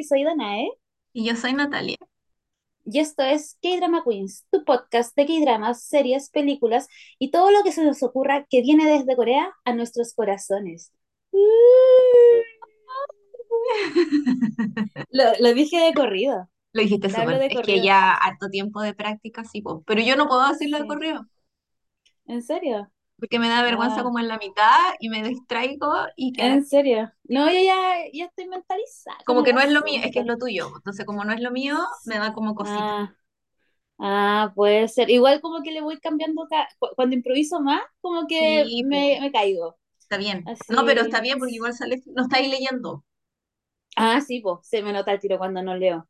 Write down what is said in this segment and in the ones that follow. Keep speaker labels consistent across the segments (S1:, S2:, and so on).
S1: Soy, soy Danae
S2: Y yo soy Natalia.
S1: y esto es K-Drama Queens, tu podcast de K-Dramas, series, películas y todo lo que se nos ocurra que viene desde Corea a nuestros corazones. Lo, lo dije de corrido,
S2: Lo dijiste
S1: te
S2: súper.
S1: de
S2: Es que
S1: corrido.
S2: ya harto tiempo de práctica, sí. Pero yo no puedo decirlo de
S1: Sí,
S2: correo,
S1: ¿en serio?
S2: Porque me da vergüenza
S1: Ah,
S2: como en la mitad y me distraigo y queda
S1: ¿en serio? No, yo ya, ya estoy mentalizada
S2: como que no es lo mío, es que es lo tuyo. Entonces, como no es lo mío, me da como cosita.
S1: Ah, ah, puede ser. Igual como que le voy cambiando, ca- cu- cuando improviso más, como que
S2: Sí, po,
S1: me, me caigo.
S2: está bien. No, pero está bien porque igual sale, no estáis leyendo.
S1: Ah, sí, pues, se me nota el tiro cuando no leo.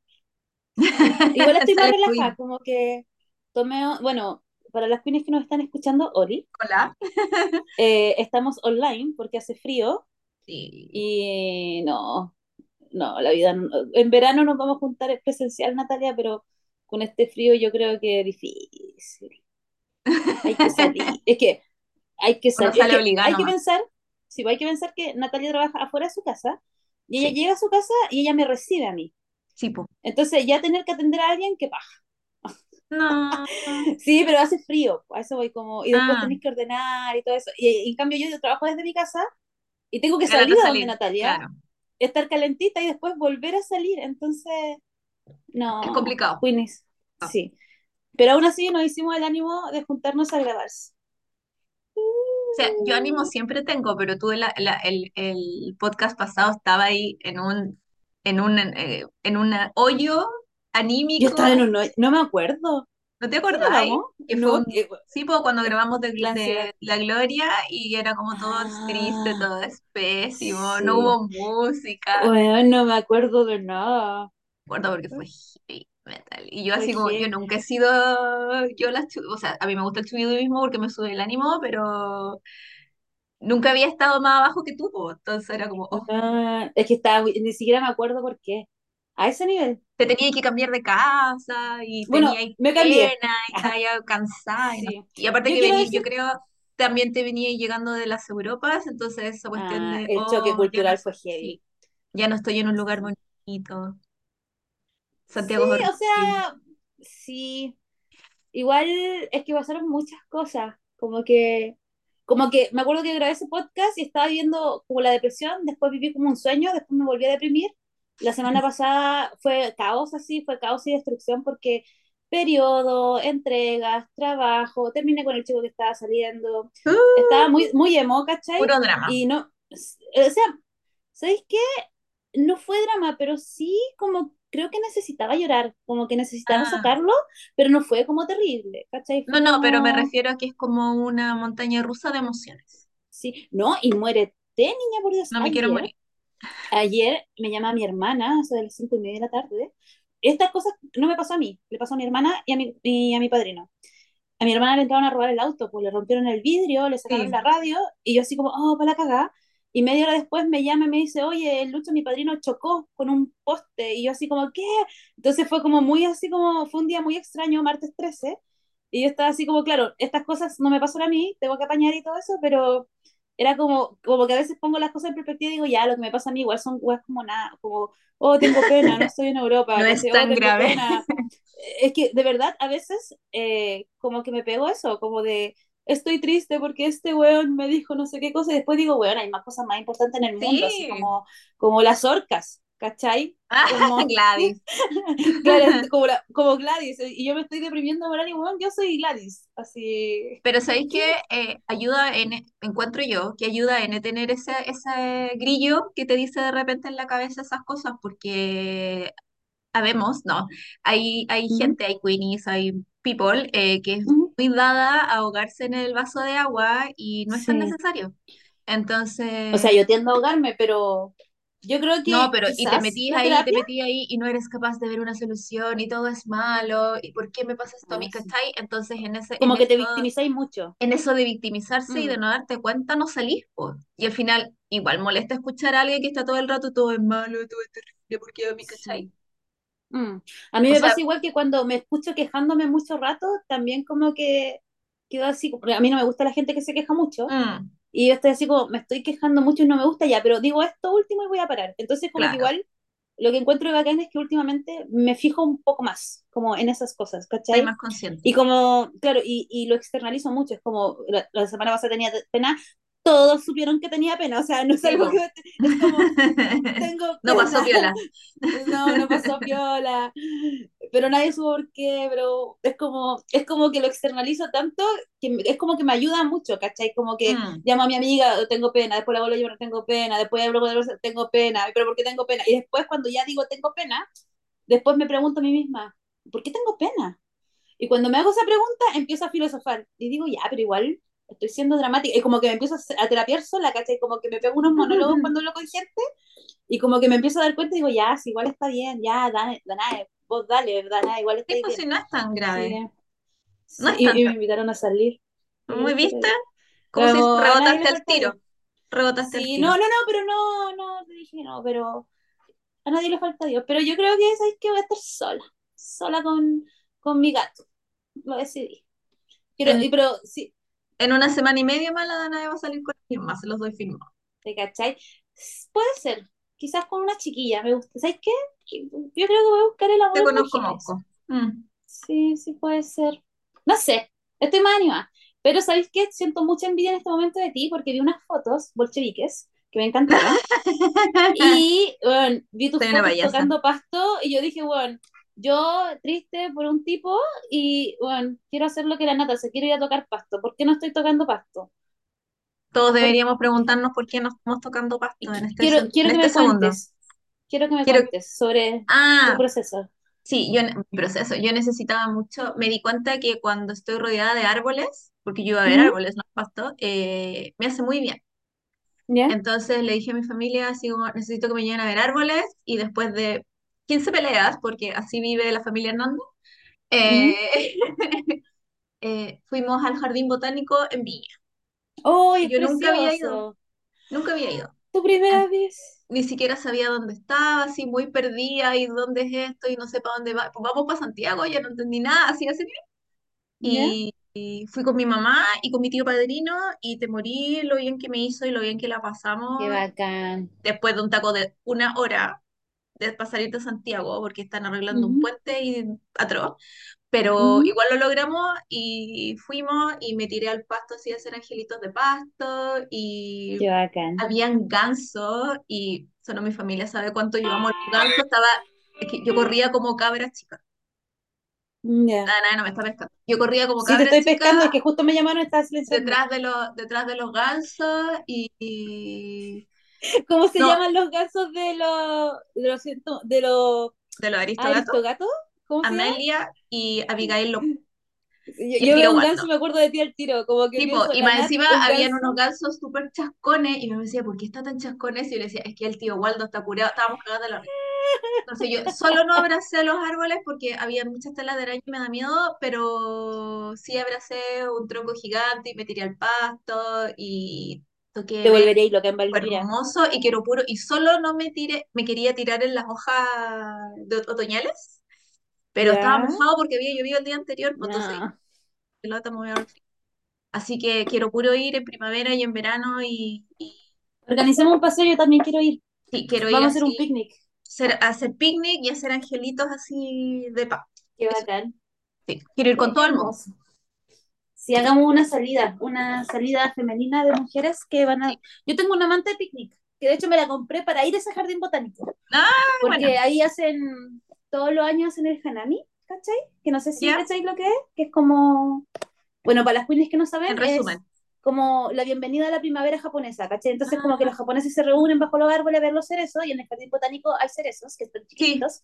S1: Igual estoy más relajada, como que tomé, bueno, para las quienes que nos están escuchando, Oli,
S2: Hola.
S1: eh, estamos online porque hace frío
S2: Sí.
S1: y no, no, la vida, no- en verano nos vamos a juntar es presencial, Natalia, pero con este frío yo creo que es difícil. Hay que salir, es que hay que salir, es que hay que pensar, sí, pues hay que pensar que Natalia trabaja afuera de su casa y ella
S2: Sí,
S1: llega a su casa y ella me recibe a mí.
S2: sí, po.
S1: Entonces ya tener que atender a alguien, qué paja.
S2: No.
S1: Sí, pero hace frío, a eso voy como, y después
S2: Ah,
S1: tenés que ordenar y todo eso. Y, en cambio yo, trabajo desde mi casa y tengo que
S2: lata
S1: salir a donde
S2: salir.
S1: Natalia,
S2: Claro.
S1: estar calentita y después volver a salir. Entonces,
S2: Es
S1: no,
S2: complicado.
S1: Queenies, sí. Pero aún así nos hicimos el ánimo de juntarnos a grabar.
S2: O sea, yo ánimo siempre tengo, pero tú la- la- el, el podcast pasado estaba ahí en un, en un, eh, en un hoyo
S1: Yo
S2: anímico,
S1: estaba en un... No me acuerdo.
S2: ¿no te
S1: grabamos?
S2: Que fue
S1: No,
S2: un,
S1: que-
S2: sí, pues cuando grabamos de, de La Gloria y era como todo triste,
S1: Ah,
S2: todo pésimo, no
S1: sí.
S2: hubo música,
S1: Bueno, no me acuerdo de nada.
S2: me acuerdo porque fue heavy metal. Y yo
S1: Fue
S2: así como, yo nunca he sido, yo la, chu- o sea, a mí me gusta el mismo porque me sube el ánimo, pero nunca había estado más abajo que tú, pues. Entonces era como, oh,
S1: Ah, es que estaba, ni siquiera me acuerdo por qué. A ese nivel.
S2: te tenía que cambiar de casa y tenía
S1: Bueno,
S2: ahí
S1: me cambié.
S2: pena y estaba cansada.
S1: Sí.
S2: y aparte
S1: Yo
S2: que venía, yo
S1: decir,
S2: creo, también te venía llegando de las Europas, entonces esa cuestión
S1: ah,
S2: de,
S1: el choque
S2: oh, no,
S1: cultural fue heavy.
S2: ya no estoy en un lugar bonito.
S1: Sí,
S2: Santiago es
S1: o sea, sí. Igual es que pasaron muchas cosas. Como que, como que me acuerdo que grabé ese podcast y estaba viendo como la depresión, después viví como un sueño, después me volví a deprimir. La semana pasada fue caos así, fue caos y destrucción porque periodo, entregas, trabajo, terminé con el chico que estaba saliendo. Estaba
S2: Uh,
S1: muy, muy emo, ¿cachai?
S2: puro drama.
S1: Y no, o sea, ¿sabéis qué? No fue drama, pero sí como creo que necesitaba llorar, como que necesitaba
S2: Ah,
S1: sacarlo, pero no fue como terrible, ¿cachai?
S2: no, no, pero me refiero a que es como una montaña rusa de emociones.
S1: sí, no, y muérete, niña, por Dios,
S2: No me quiero morir.
S1: Ayer me llama mi hermana, o sea, de las cinco y media de la tarde, estas cosas no me pasó a mí, le pasó a mi hermana y a mi, y a mi padrino. A mi hermana le entraron a robar el auto, pues le rompieron el vidrio, le sacaron
S2: Sí.
S1: la radio, y yo así como, oh, para la cagada. Y media hora después me llama y me dice, oye, el Lucho, mi padrino, chocó con un poste. Y yo así como, ¿qué? Entonces fue como muy así como, fue un día muy extraño, martes 13. Y yo estaba así como, claro, estas cosas no me pasan a mí, tengo que apañar y todo eso, pero era como, como que a veces pongo las cosas en perspectiva y digo, ya, lo que me pasa a mí igual son weas como nada, como, oh, tengo pena, no estoy en Europa,
S2: No es.
S1: Oh,
S2: tan
S1: tengo
S2: grave.
S1: pena, es que de verdad a veces eh, como que me pego eso, como de estoy triste porque este weón me dijo no sé qué cosa y después digo, weón, hay más cosas más importantes en el mundo, así
S2: Sí.
S1: como, como las orcas, ¿cachai?
S2: Ah,
S1: Como,
S2: Gladys.
S1: como, la- como Gladys, y yo me estoy deprimiendo por algo, weón, yo soy Gladys, así,
S2: Pero ¿sabéis
S1: ¿qué?
S2: Eh, ayuda en, encuentro yo, que ayuda en tener ese, ese grillo que te dice de repente en la cabeza esas cosas, porque habemos, no, hay, hay
S1: Ujú,
S2: gente, hay queenies, hay people eh, que es muy dada a ahogarse en el vaso de agua y no es tan
S1: Sí,
S2: necesario.
S1: o sea,
S2: Entonces,
S1: yo tiendo a ahogarme, pero yo creo
S2: no,
S1: que
S2: pero y te metís ahí, te metís ahí y no eres capaz de ver una solución y todo es malo, ¿y por qué me pasa esto a mí, cachai? Entonces, en ese, en
S1: como que te
S2: eso
S1: victimizáis mucho.
S2: en eso de victimizarse y de
S1: Mm,
S2: no darte cuenta, no salís, po. Y al final, igual molesta escuchar a alguien que está todo el rato, todo es malo, todo es terrible, porque a mí, ¿cachai?
S1: Mm. A mí
S2: O
S1: me
S2: sea,
S1: pasa igual que cuando me escucho quejándome mucho rato, también como que quedo así, porque a mí no me gusta la gente que se queja mucho,
S2: mm,
S1: y yo estoy así como, me estoy quejando mucho y no me gusta ya, pero digo esto último y voy a parar. Entonces como que
S2: claro.
S1: igual lo que encuentro bacán es que últimamente me fijo un poco más, como en esas cosas,
S2: Estoy
S1: ¿cachai?
S2: más consciente.
S1: Y como, claro, y, y lo externalizo mucho, es como, la, la semana pasada tenía pena, todos supieron que tenía pena, o sea, no es algo que, es como, tengo
S2: No pasó piola.
S1: no, no pasó piola, pero nadie supo por qué, pero es como, es como que lo externalizo tanto que es como que me ayuda mucho, ¿cachai? Como que
S2: Mm.
S1: llamo a mi amiga, "Oh, tengo pena, después la vuelvo a llamar, tengo pena, después hablo con el tengo pena, pero ¿por qué tengo pena? Y después cuando ya digo tengo pena, después me pregunto a mí misma, ¿por qué tengo pena? Y cuando me hago esa pregunta, empiezo a filosofar. Y digo, ya, pero igual estoy siendo dramática. Y como que me empiezo a terapiar sola, ¿cachai? Como que me pego unos monólogos cuando hablo con gente. Y como que me empiezo a dar cuenta y digo, ya, si igual está bien, ya, Danae, Danae, vos dale, Danae, igual
S2: Sí,
S1: estáis
S2: pues si
S1: bien.
S2: no es tan grave.
S1: Sí,
S2: No es
S1: Y, y
S2: tanta.
S1: me invitaron a salir.
S2: ¿Muy
S1: ¿Qué quieres que te
S2: viste?
S1: Como le
S2: Rebotaste
S1: Dios.
S2: tiro. Rebotaste
S1: Sí,
S2: tiro.
S1: no, no, no, pero no, no, te dije no, pero a nadie le falta Dios. Pero yo creo que, ¿sabes que Voy a estar sola, sola con, con mi gato. Lo decidí. Y, pero sí,
S2: en una semana y media más la Dana va a salir con alguien más, se los doy firmado.
S1: ¿te cachai? Puede ser, quizás con una chiquilla, me gusta. ¿Sabes qué? Yo creo que voy a buscar el
S2: Te
S1: amor en
S2: conozco. Mosco. Mm.
S1: Sí, sí puede ser. No sé, estoy más animada. Pero ¿sabes qué? Siento mucha envidia en este momento de ti porque vi unas fotos bolcheviques que me encantaron. Y bueno, vi tus
S2: Soy
S1: fotos tocando pasto y yo dije, bueno, yo triste por un tipo y bueno, quiero hacer lo que la nata, se quiere ir a tocar pasto. ¿Por qué no estoy tocando pasto?
S2: Todos deberíamos preguntarnos por qué no estamos tocando pasto en este,
S1: quiero, quiero
S2: en
S1: que
S2: este
S1: me
S2: segundo.
S1: cuentes, quiero que me
S2: Quiero,
S1: cuentes sobre tu
S2: ah,
S1: proceso.
S2: sí, yo, mi proceso, yo necesitaba mucho, me di cuenta que cuando estoy rodeada de árboles, porque yo iba a ver
S1: Ujú,
S2: árboles, no pasto, eh, me hace muy bien.
S1: ¿Ya?
S2: Entonces le dije a mi familia, así como, necesito que me lleven a ver árboles, y después de 15 peleas, porque así vive la familia Hernández, eh, eh, fuimos al jardín botánico en Viña.
S1: ¡Oh,
S2: yo nunca había ido,
S1: precioso!
S2: nunca había ido.
S1: ¿Tu primera vez?
S2: ni siquiera sabía dónde estaba, así muy perdida, y dónde es esto, y no sé para dónde va. Pues vamos para Santiago, ya no entendí nada, así así. Y, y fui con mi mamá y con mi tío padrino, y te morí lo bien que me hizo y lo bien que la
S1: Qué
S2: pasamos
S1: bacán.
S2: después de un taco de una hora de pasar ir a Santiago, porque están arreglando un
S1: Ujú,
S2: puente y atroz. Pero
S1: ujú.
S2: igual lo logramos y fuimos y me tiré al pasto así a hacer angelitos de pasto y habían gansos y solo mi familia sabe cuánto yo amo los gansos. Estaba, es que yo corría como cabra chica.
S1: Ya.
S2: Nada, nada, no me está pescando. Yo corría como
S1: Si te
S2: cabra
S1: estoy
S2: chica
S1: pescando, es que justo me llamaron, silenciando.
S2: detrás de los, detrás de los gansos y, y-
S1: ¿Cómo se
S2: no,
S1: llaman los gansos de los de los, de los
S2: de los aristogatos?
S1: ¿Cómo se?
S2: Amelia y Abigail lo-
S1: Yo, yo veo un ganso me acuerdo de ti al tiro, como que
S2: Tipo, y más encima habían unos
S1: ganso.
S2: gansos súper chascones y me decía, ¿por qué está tan chascones? Y yo le decía, es que el tío Waldo está curado, estábamos cagados de la risa. Entonces yo solo no abracé a los árboles porque había muchas telas de araña y me da miedo, pero sí abracé un tronco gigante y me tiré al pasto y toqué
S1: Te
S2: ver
S1: volveréis loca en Valdivia.
S2: hermoso y quiero puro, y solo no me tiré, me quería tirar en las hojas de ot- otoñales, pero estaba mojado porque había llovido el día anterior, pues entonces me voy. Así que quiero puro ir en primavera y en verano y, y
S1: Organicemos un paseo, yo también quiero ir.
S2: sí, quiero ir
S1: Vamos a hacer un picnic.
S2: hacer, hacer picnic y hacer angelitos así de paz.
S1: Qué
S2: Eso,
S1: bacán.
S2: sí, quiero ir con
S1: qué
S2: todo el mundo.
S1: Si hagamos una salida, una salida femenina de mujeres que van a... Yo tengo una manta de picnic, que de hecho me la compré para ir a ese jardín botánico,
S2: Ah, bueno,
S1: porque ahí hacen, todos los años hacen el hanami, ¿cachai? Que no sé si cachai lo que es, que es como, bueno, para las queens que no saben,
S2: en
S1: es como la bienvenida a la primavera japonesa, ¿cachai? Entonces como que
S2: Ah,
S1: los japoneses se reúnen bajo los árboles a ver los cerezos y en el jardín botánico hay cerezos que están
S2: sí,
S1: chiquititos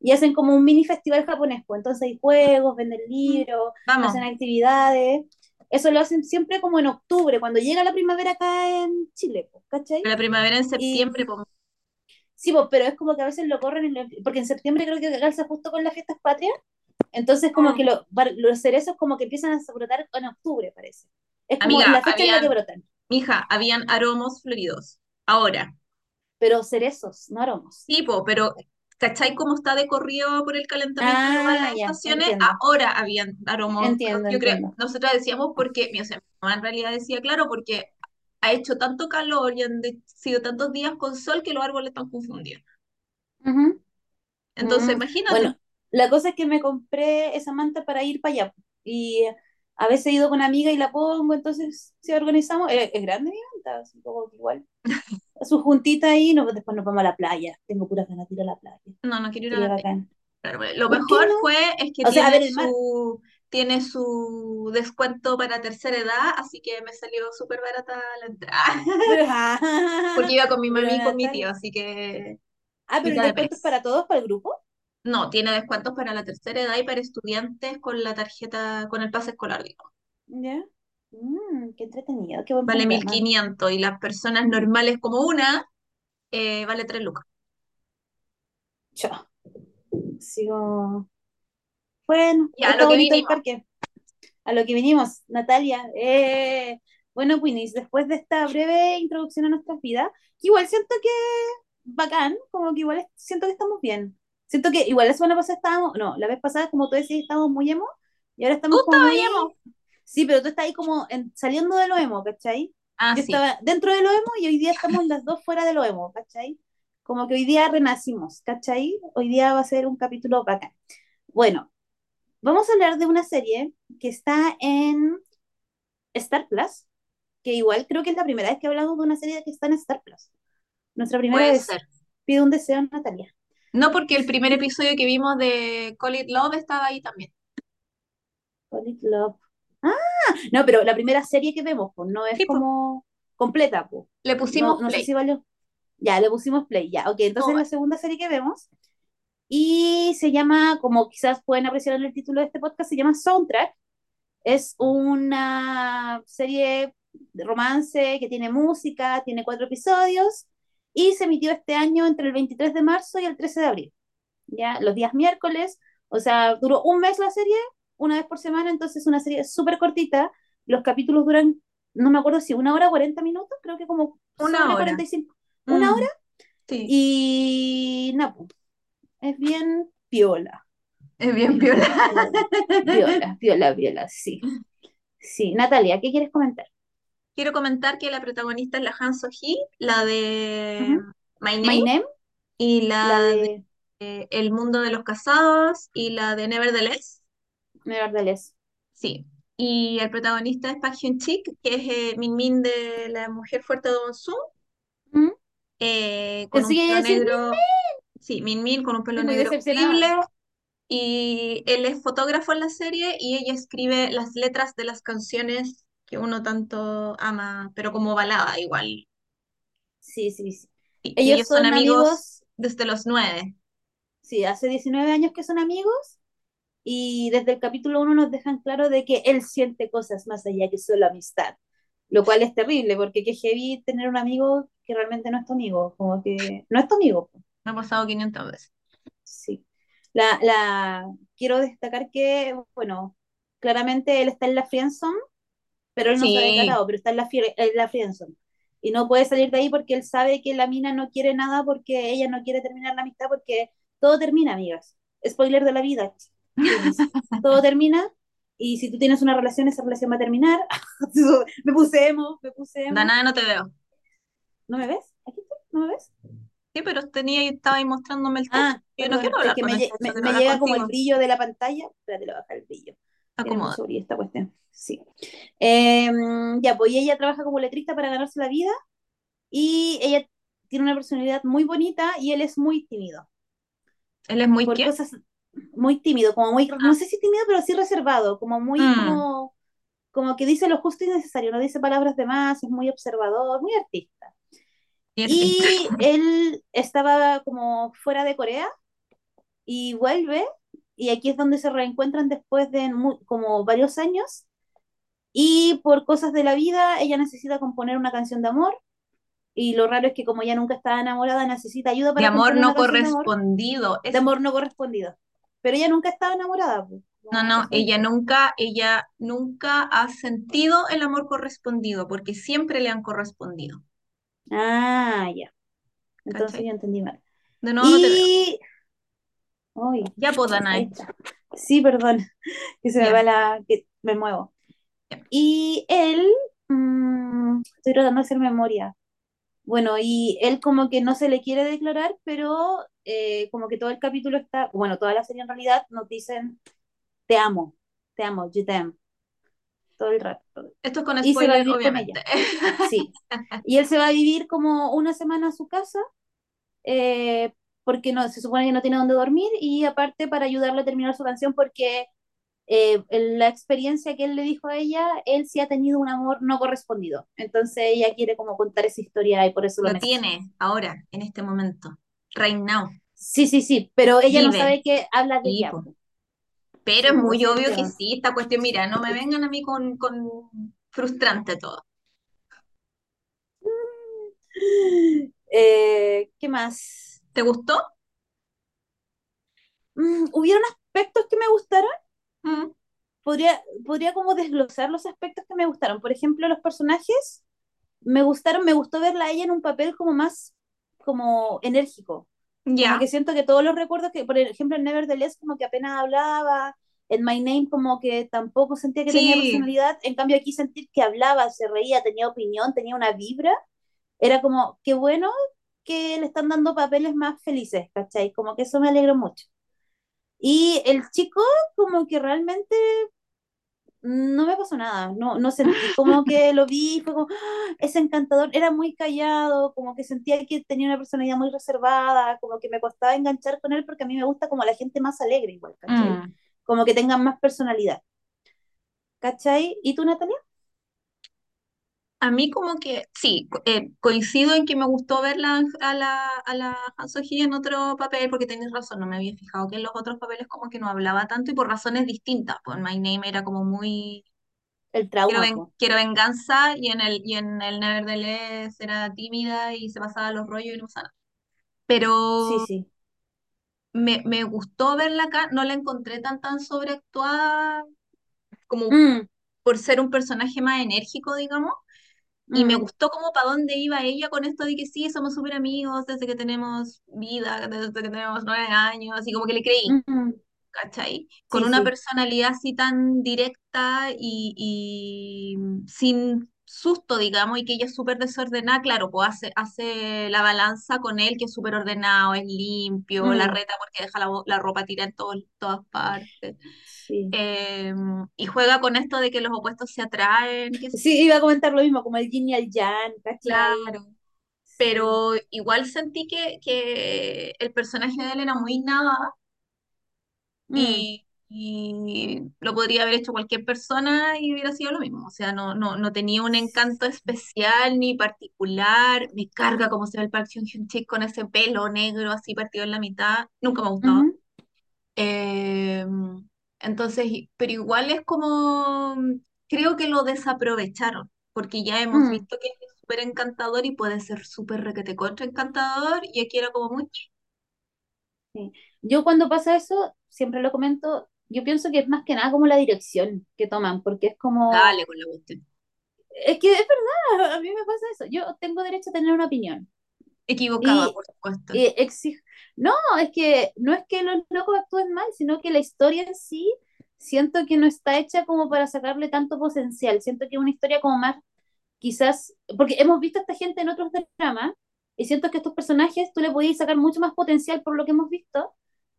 S1: y hacen como un mini festival japonés, pues entonces hay juegos, venden
S2: Mm,
S1: libros,
S2: vamos.
S1: hacen actividades. Eso lo hacen siempre como en octubre, cuando llega la primavera acá en Chile, pues, ¿cachai?
S2: La primavera en
S1: Y
S2: septiembre, pues,
S1: sí, pues, pero es como que a veces lo corren, en lo- porque en septiembre creo que calza justo con las fiestas patrias, entonces como que
S2: mm.
S1: lo- var- los cerezos como que empiezan a brotar en octubre, parece. Es como
S2: Amiga,
S1: la fecha en la que
S2: habían,
S1: brotan,
S2: mija, habían aromos floridos. Ahora,
S1: pero cerezos, no aromos.
S2: tipo, pero ¿cachai cómo está de corrido por el calentamiento global
S1: Ah,
S2: las
S1: ya,
S2: estaciones?
S1: entiendo,
S2: Ahora habían aromos, pero
S1: entiendo,
S2: yo creo,
S1: entiendo.
S2: nosotras decíamos porque, mi, o sea, mi mamá en realidad decía, claro, porque ha hecho tanto calor y han sido tantos días con sol que los árboles están confundidos.
S1: Ujú.
S2: Entonces,
S1: Mm,
S2: imagínate.
S1: Bueno, la cosa es que me compré esa manta para ir para allá. Y a veces he ido con amiga y la pongo, entonces si organizamos, es, es grande mi manta, así como que igual. Su juntita ahí, no, después nos vamos a la playa. Tengo puras ganas de ir a la playa.
S2: No, no quiero ir a la playa. Claro, Lo
S1: ¿Por qué
S2: mejor
S1: no?
S2: fue es que
S1: O sea, a
S2: tiene
S1: ver
S2: su, tiene su descuento para tercera edad, así que me salió súper barata la entrada. Porque iba con mi mami y con mi tío, así que
S1: Ah, pero el descuento es para todos, para el grupo.
S2: No, tiene descuentos para la tercera edad y para estudiantes con la tarjeta, con el pase escolar, digo.
S1: Ya. Mm, qué entretenido, qué buen
S2: Vale
S1: panorama.
S2: quinientos y las personas normales como una eh, vale 3 lucas.
S1: Yo sigo. Bueno, está
S2: lo que
S1: bonito el
S2: vinimos.
S1: parque. A lo que vinimos, Natalia. Eh, bueno, Winnie, después de esta breve introducción a nuestras vidas, que igual siento que bacán, como que igual es- siento que estamos bien. Siento que igual la semana pasada estábamos, no, la vez pasada, como tú decías, estábamos muy emo, y ahora estamos como muy,
S2: emo.
S1: Sí, pero tú estás ahí como en- saliendo de lo emo, ¿cachai?
S2: Ah,
S1: Yo
S2: sí.
S1: estaba dentro de lo emo y hoy día estamos las dos fuera de lo emo, ¿cachai? Como que hoy día renacimos, ¿cachai? Hoy día va a ser un capítulo bacán. Bueno, vamos a hablar de una serie que está en Star Plus, que igual creo que es la primera vez que hablamos de una serie que está en Star Plus. Nuestra primera
S2: Puede
S1: vez.
S2: ser.
S1: Pide un deseo, Natalia.
S2: No, porque el primer episodio que vimos de Call It Love estaba ahí también.
S1: Call it love. Ah, no, pero la primera serie que vemos, pues no es
S2: Sí,
S1: como completa, pues.
S2: le
S1: No,
S2: pusimos
S1: no sé
S2: play.
S1: si valió. Ya, le pusimos play, ya. Ok,
S2: No,
S1: entonces la
S2: vale.
S1: segunda serie que vemos y se llama, como quizás pueden apreciar en el título de este podcast, se llama Soundtrack. Es una serie de romance que tiene música, tiene cuatro episodios y se emitió este año entre el 23 de marzo y el 13 de abril. Ya, los días miércoles, o sea, duró un mes la serie, una vez por semana, entonces una serie súper cortita. Los capítulos duran, no me acuerdo si una hora o 40 minutos, creo que como
S2: Una hora.
S1: 45, una hora
S2: Mm, sí,
S1: y nada, pues, es bien piola,
S2: es bien piola.
S1: piola, piola, piola, sí. Sí, Natalia, ¿qué quieres comentar?
S2: Quiero comentar que la protagonista es la Han So-hee, la de. My
S1: My
S2: Name,
S1: Name,
S2: y
S1: la
S2: la de
S1: de
S2: El Mundo de los Casados, y la de Nevertheless.
S1: Nevertheless.
S2: Sí. Y el protagonista es Park Hyun-sik, que es eh, Min Min de La Mujer Fuerte de Bong-soon,
S1: ¿Mm?
S2: eh, con un pelo negro, sí, Min Min con un pelo
S1: estoy
S2: negro
S1: decepcionada.
S2: y él es fotógrafo en la serie y ella escribe las letras de las canciones que uno tanto ama, pero como balada igual.
S1: Sí, sí, sí.
S2: Y, y
S1: Ellos
S2: ellos son
S1: son
S2: amigos
S1: amigos,
S2: desde los nueve.
S1: sí, hace 19 años que son amigos y desde el capítulo uno nos dejan claro de que él siente cosas más allá que solo amistad, lo cual es terrible porque qué heavy tener un amigo que realmente no es tu amigo, como que no es tu amigo,
S2: Me ha pasado 500 veces.
S1: sí. La, la, quiero destacar que, bueno, claramente él está en la friendzone, pero él no se ha
S2: Sí,
S1: declarado, pero está en la, en la friendzone. Y no puede salir de ahí porque él sabe que la mina no quiere nada porque ella no quiere terminar la amistad porque todo termina, amigas. Spoiler de la vida. Todo termina y si tú tienes una relación, esa relación va a terminar. me puse emo, me puse emo.
S2: Danada no te veo.
S1: ¿No me ves? ¿Aquí estoy? ¿No me ves?
S2: Sí, pero tenía y estaba ahí mostrándome el texto.
S1: Ah,
S2: Yo no quiero
S1: es
S2: hablar
S1: que
S2: con
S1: me, me, me llega como el
S2: contigo.
S1: brillo de la pantalla. Espérate, le voy a bajar el brillo.
S2: Acomoda.
S1: brillo esta cuestión. Sí. Eh, ya, pues ella trabaja como letrista para ganarse la vida y ella tiene una personalidad muy bonita y él es muy tímido.
S2: ¿Él es muy
S1: Por
S2: qué?
S1: cosas muy tímido, como muy, no sé si tímido, pero sí reservado, como muy
S2: mm,
S1: como, como que dice lo justo y necesario, no dice palabras de más, es muy observador, muy artista. Y él estaba como fuera de Corea y vuelve, y aquí es donde se reencuentran después de mu- como varios años, y por cosas de la vida ella necesita componer una canción de amor, y lo raro es que como ella nunca estaba enamorada, necesita ayuda
S2: De
S1: para
S2: amor
S1: componer
S2: no
S1: canción de amor,
S2: correspondido.
S1: de amor no correspondido. Pero ella nunca estaba enamorada, pues.
S2: no,
S1: No,
S2: ella nunca, ella nunca ha sentido el amor correspondido, porque siempre le han correspondido.
S1: Ah, ya. Entonces
S2: ¿Cachai?
S1: yo entendí mal.
S2: De nuevo no te veo.
S1: Y... Uy,
S2: Ya, pues,
S1: está. Sí, perdón, que se me va la... que me muevo. Y él... mm, estoy tratando de hacer memoria. Bueno, y él como que no se le quiere declarar, pero eh, como que todo el capítulo está, bueno, toda la serie en realidad nos dicen, te amo, te amo, je t'aime, todo el rato.
S2: Esto es con
S1: Y se va a
S2: spoiler,
S1: vivir con ella,
S2: obviamente.
S1: sí. Y él se va a vivir como una semana a su casa, eh, porque no, se supone que no tiene dónde dormir, y aparte para ayudarle a terminar su canción, porque eh, en la experiencia que él le dijo a ella, él sí ha tenido un amor no correspondido. Entonces ella quiere como contar esa historia y por eso lo
S2: tiene ahora, en este momento. Right now.
S1: Sí, sí, sí, pero ella no sabe que habla de ella.
S2: Pero es muy obvio que sí, esta cuestión, mira, no me vengan a mí con, con frustrante todo.
S1: Eh, ¿qué más?
S2: ¿Te gustó?
S1: Mm, ¿hubieron aspectos que me gustaron?
S2: Mm,
S1: Podría, podría como desglosar los aspectos que me gustaron. Por ejemplo, los personajes me gustaron, me gustó verla a ella en un papel como más como enérgico.
S2: Ya.
S1: que siento que todos los recuerdos que, por ejemplo, en Nevertheless como que apenas hablaba, en My Name como que tampoco sentía que tenía personalidad, en cambio aquí sentir que hablaba, se reía, tenía opinión, tenía una vibra, era como, qué bueno que le están dando papeles más felices, ¿cachai? Como que eso me alegró mucho. Y el chico como que realmente no me pasó nada, no, no sentí como que lo vi, fue como, ¡ah! es encantador, era muy callado, como que sentía que tenía una personalidad muy reservada, como que me costaba enganchar con él porque a mí me gusta como la gente más alegre igual, ¿cachai?
S2: Mm.
S1: Como que tengan más personalidad, ¿cachai? ¿Y tú, Natalia?
S2: A mí como que, sí, eh, coincido en que me gustó verla a la, a la Han So-hee en otro papel, porque tenés razón, no me había fijado que en los otros papeles como que no hablaba tanto y por razones distintas. Pues en My Name era como muy,
S1: El
S2: quiero,
S1: trauma,
S2: ven- quiero venganza, y en el, y en el Nevertheless era tímida y se pasaba los rollos y no pasaba nada.
S1: Sí,
S2: Pero
S1: sí.
S2: me, me gustó verla acá, no la encontré tan tan sobreactuada como
S1: Mm,
S2: por ser un personaje más enérgico, digamos. Y me
S1: mm,
S2: gustó como para dónde iba ella con esto de que sí, somos súper amigos desde que tenemos vida, desde que tenemos nueve años, así como que le creí,
S1: mm,
S2: ¿cachai? Con
S1: sí,
S2: una
S1: sí.
S2: personalidad así tan directa y, y sin susto, digamos, y que ella es súper desordenada, claro, pues hace, hace la balanza con él, que es súper ordenado, es limpio, la
S1: Mm,
S2: reta porque deja la, la ropa tirada en todo- todas partes.
S1: sí.
S2: Eh, y juega con esto de que los opuestos se atraen, que
S1: Sí, iba a comentar lo mismo, como el yin y el yang, ¿cachai?
S2: claro.
S1: Sí.
S2: pero igual sentí que, que el personaje de él era muy nada
S1: Mm,
S2: y, y lo podría haber hecho cualquier persona y hubiera sido lo mismo. O sea, no, no, no tenía un encanto especial ni particular. Me carga como se ve el Park Hyun-sik con ese pelo negro así partido en la mitad. Nunca me ha gustado.
S1: ujú,
S2: Eh, entonces, pero igual es como, creo que lo desaprovecharon, porque ya hemos
S1: mm.
S2: visto que es súper encantador y puede ser súper requete contra encantador, y aquí era como muy,
S1: Sí. Yo cuando pasa eso, siempre lo comento, yo pienso que es más que nada como la dirección que toman, porque es como,
S2: dale con la cuestión.
S1: es que es verdad, a mí me pasa eso, yo tengo derecho a tener una opinión
S2: Equivocada, por supuesto.
S1: y exijo, no, es que no es que los locos actúen mal, sino que la historia en sí siento que no está hecha como para sacarle tanto potencial, siento que es una historia como más, quizás, porque hemos visto a esta gente en otros dramas, y siento que estos personajes tú le podías sacar mucho más potencial por lo que hemos visto,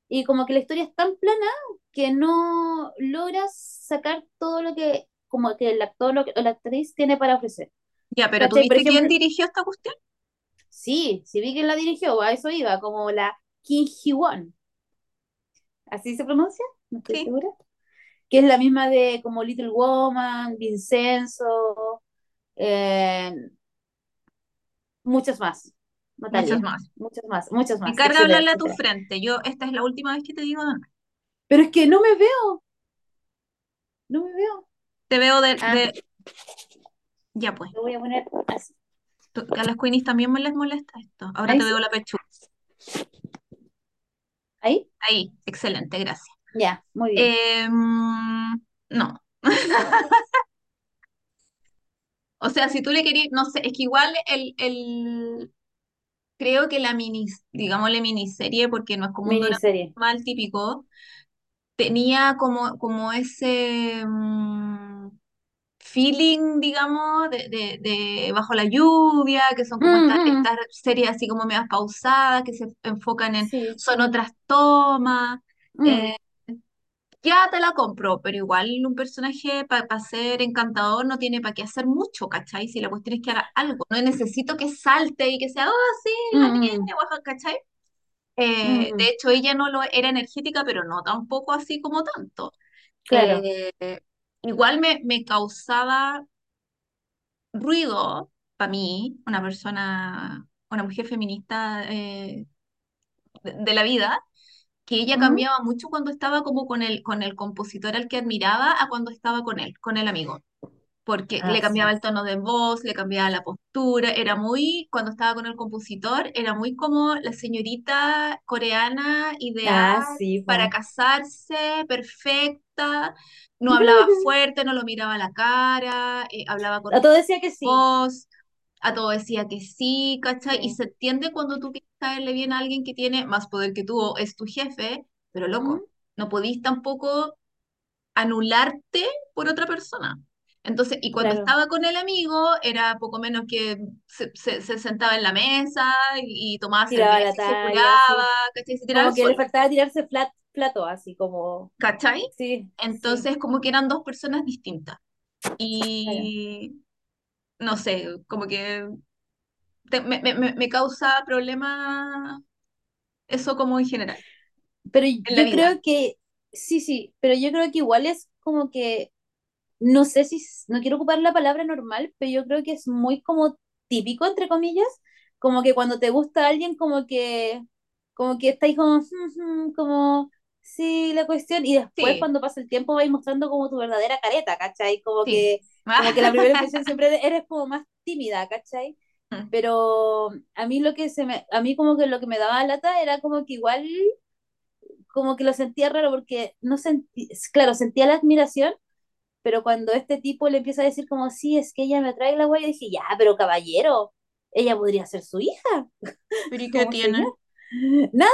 S1: y como que la historia es tan plana que no logras sacar todo lo que como que el actor lo que- o la actriz tiene para ofrecer.
S2: Ya, pero ¿tú viste quién dirigió esta cuestión?
S1: sí, si vi que la dirigió, a eso iba, como la Kim Ji-won, ¿así se pronuncia? No estoy
S2: Sí,
S1: segura. Que es la misma de como Little Woman, Vincenzo, eh, muchas más,
S2: muchas más.
S1: muchas más, muchas más,
S2: carga
S1: etcétera,
S2: hablarle a tu frente. Yo, esta es la última vez que te digo, no.
S1: Pero es que no me veo, no me veo.
S2: te veo de,
S1: Ah,
S2: de... Ya pues,
S1: lo voy a poner así.
S2: Tú- a las Queenies también me les molesta esto. Ahora
S1: Ahí
S2: te
S1: sí,
S2: veo la pechuga.
S1: ahí,
S2: Ahí, excelente, gracias.
S1: ya, muy bien.
S2: Em, no. O sea, si tú le querías, no sé, es que igual el, el, creo que la mini, digámosle miniserie, porque no es como un
S1: Miniserie.
S2: mal típico, tenía como, como ese mm, feeling, digamos, de, de- de Bajo la lluvia, que son como
S1: Mm,
S2: estas
S1: mm,
S2: estas series así como medias pausadas, que se enfocan en,
S1: sí.
S2: son otras tomas.
S1: Mm,
S2: eh, ya te la compro, pero igual un personaje para ser encantador no tiene para qué hacer mucho, ¿cachai? Si la cuestión es que haga algo, no necesito que salte y que sea, oh, sí, la tiene,
S1: mm,
S2: guaja", ¿cachai? Eh, de
S1: mm,
S2: hecho, ella no lo era energética, pero no tampoco así como tanto.
S1: claro.
S2: Eh, igual me, me causaba ruido para mí, una persona, una mujer feminista eh, de, de la vida, que ella
S1: Mm,
S2: cambiaba mucho cuando estaba como con el, con el compositor al que admiraba a cuando estaba con él, con el amigo. Porque le
S1: ah,
S2: cambiaba
S1: sí.
S2: el tono de voz, le cambiaba la postura, era muy, cuando estaba con el compositor, era muy como la señorita coreana ideal
S1: Ah, sí,
S2: para casarse, perfecta, no hablaba fuerte, no lo miraba a la cara, eh, hablaba con
S1: A todo decía que sí.
S2: A todo decía que sí, ¿cachai? Y
S1: Sí.
S2: se entiende cuando tú quieres caerle bien a alguien que tiene más poder que tú o es tu jefe, pero
S1: Mm,
S2: loco, no podís tampoco anularte por otra persona. Entonces, y cuando
S1: claro.
S2: estaba con el amigo, era poco menos que se, se- se sentaba en la mesa y, y tomaba
S1: Tiraba
S2: cerveza
S1: la
S2: y se
S1: talla,
S2: curaba,
S1: sí.
S2: ¿cachai? Y se tiraba
S1: Como que le faltaba tirarse flat, plato, así como.
S2: ¿cachai?
S1: Sí, sí,
S2: Entonces, como que eran dos personas distintas.
S1: claro.
S2: No sé, como que te- me, me, me causa problemas eso como en general,
S1: Pero
S2: en
S1: yo
S2: vida.
S1: creo que, sí, sí, pero yo creo que igual es como que, no sé si, no quiero ocupar la palabra normal, pero yo creo que es muy como típico, entre comillas, como que cuando te gusta alguien, como que, como que estáis como, como, sí, la cuestión, y después
S2: Sí,
S1: cuando pasa el tiempo vais mostrando como tu verdadera careta, ¿cachai? Como
S2: sí.
S1: que, como que la primera impresión siempre eres como más tímida, ¿cachai? Pero a mí lo que se me, a mí como que lo que me daba lata era como que igual como que lo sentía raro porque no sentí, claro, sentía la admiración, pero cuando este tipo le empieza a decir como, sí, es que ella me trae la guay, yo dije, ya, pero caballero, ella podría ser su hija,
S2: ¿Pero y qué tiene?
S1: Nada, nada,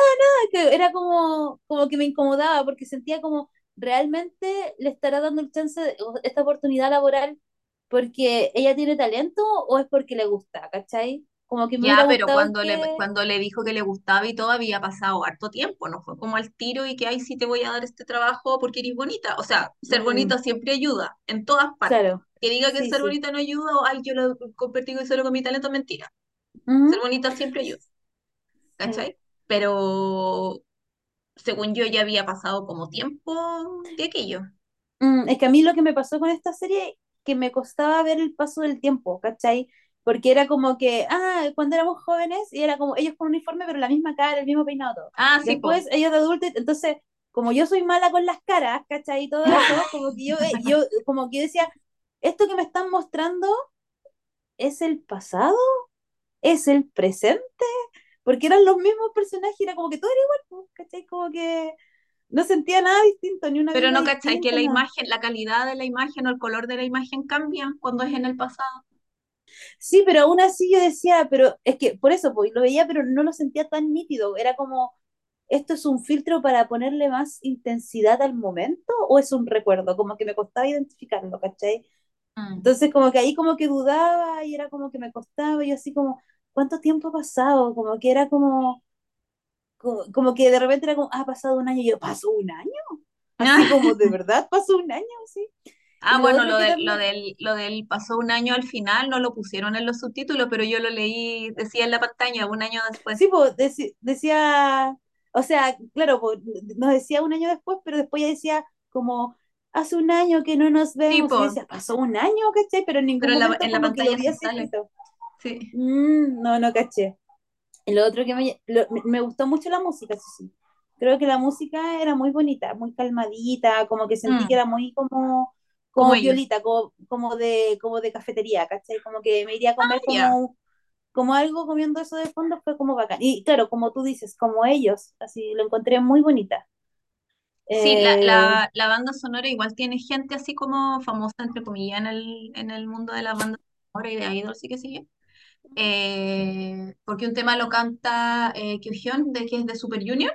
S1: que era como, como que me incomodaba porque sentía como, realmente le estará dando el chance, esta oportunidad laboral porque ella tiene talento o es porque le gusta, ¿cachai? Como que me
S2: Ya, pero cuando le,
S1: que...
S2: cuando le dijo que le gustaba y todo había pasado harto tiempo, no fue como al tiro y que, ay, sí te voy a dar este trabajo porque eres bonita. O sea, ser
S1: Mm,
S2: bonita siempre ayuda, en todas partes.
S1: claro,
S2: Que diga que
S1: sí,
S2: ser
S1: sí.
S2: bonita no ayuda o, ay, yo lo convertí solo con mi talento, mentira. Ser
S1: Ujú,
S2: bonita siempre ayuda. ¿cachai? Pero según yo ya había pasado como tiempo de aquello.
S1: Mm, es que a mí lo que me pasó con esta serie, que me costaba ver el paso del tiempo, ¿cachai? Porque era como que, ah, cuando éramos jóvenes, y era como ellos con uniforme, pero la misma cara, el mismo peinado, todo.
S2: Ah, sí, po.
S1: Después ellos de adultos, entonces, como yo soy mala con las caras, ¿cachai? Y todo eso, como que yo, eh, yo, como que yo decía, esto que me están mostrando es el pasado, es el presente, porque eran los mismos personajes, era como que todo era igual, ¿cachai? Como que no sentía nada distinto, ni una
S2: Pero no, ¿cachai? Que la
S1: nada.
S2: imagen, la calidad de la imagen o el color de la imagen cambian cuando es en el pasado.
S1: Sí, pero aún así yo decía, pero es que por eso, pues lo veía, pero no lo sentía tan nítido. Era como, ¿esto es un filtro para ponerle más intensidad al momento o es un recuerdo? Como que me costaba identificarlo, ¿cachai?
S2: Mm.
S1: Entonces como que ahí como que dudaba y era como que me costaba y yo así como, ¿cuánto tiempo ha pasado? Como que era como, como, como que de repente era como, ah, ha pasado un año y yo, ¿pasó un año? Así como, ¿de verdad pasó un año? Sí.
S2: Ah,
S1: Y lo
S2: bueno, lo del, lo del, lo del pasó un año al final no lo pusieron en los subtítulos, pero yo lo leí, decía en la pantalla, un año después.
S1: Sí, pues deci- decía, o sea, claro, pues, nos decía un año después, pero después ya decía como, hace un año que no nos vemos. Y yo
S2: Tipo,
S1: decía, pasó un año, ¿cachai? Pero en ningún
S2: pero en la,
S1: momento
S2: en la
S1: lo
S2: pantalla sí
S1: escrito.
S2: Sí.
S1: Mm, no, no caché. Lo otro que me, lo- me gustó mucho la música, sí, sí. Creo que la música era muy bonita, muy calmadita, como que sentí que
S2: Mm,
S1: era muy como,
S2: como
S1: piolita, como, como de, como de cafetería, ¿cachai? Como que me iría a comer
S2: Ya.
S1: como como algo comiendo eso de fondo fue como bacán. Y claro, como tú dices, como ellos, así lo encontré muy bonita.
S2: Sí, la,
S1: Eh,
S2: la, la banda sonora igual tiene gente así como famosa, entre comillas, en el, en el mundo de la banda sonora y de idols y qué sé yo. Eh, porque un tema lo canta eh, Kyuhyun, de, que es de Super Junior,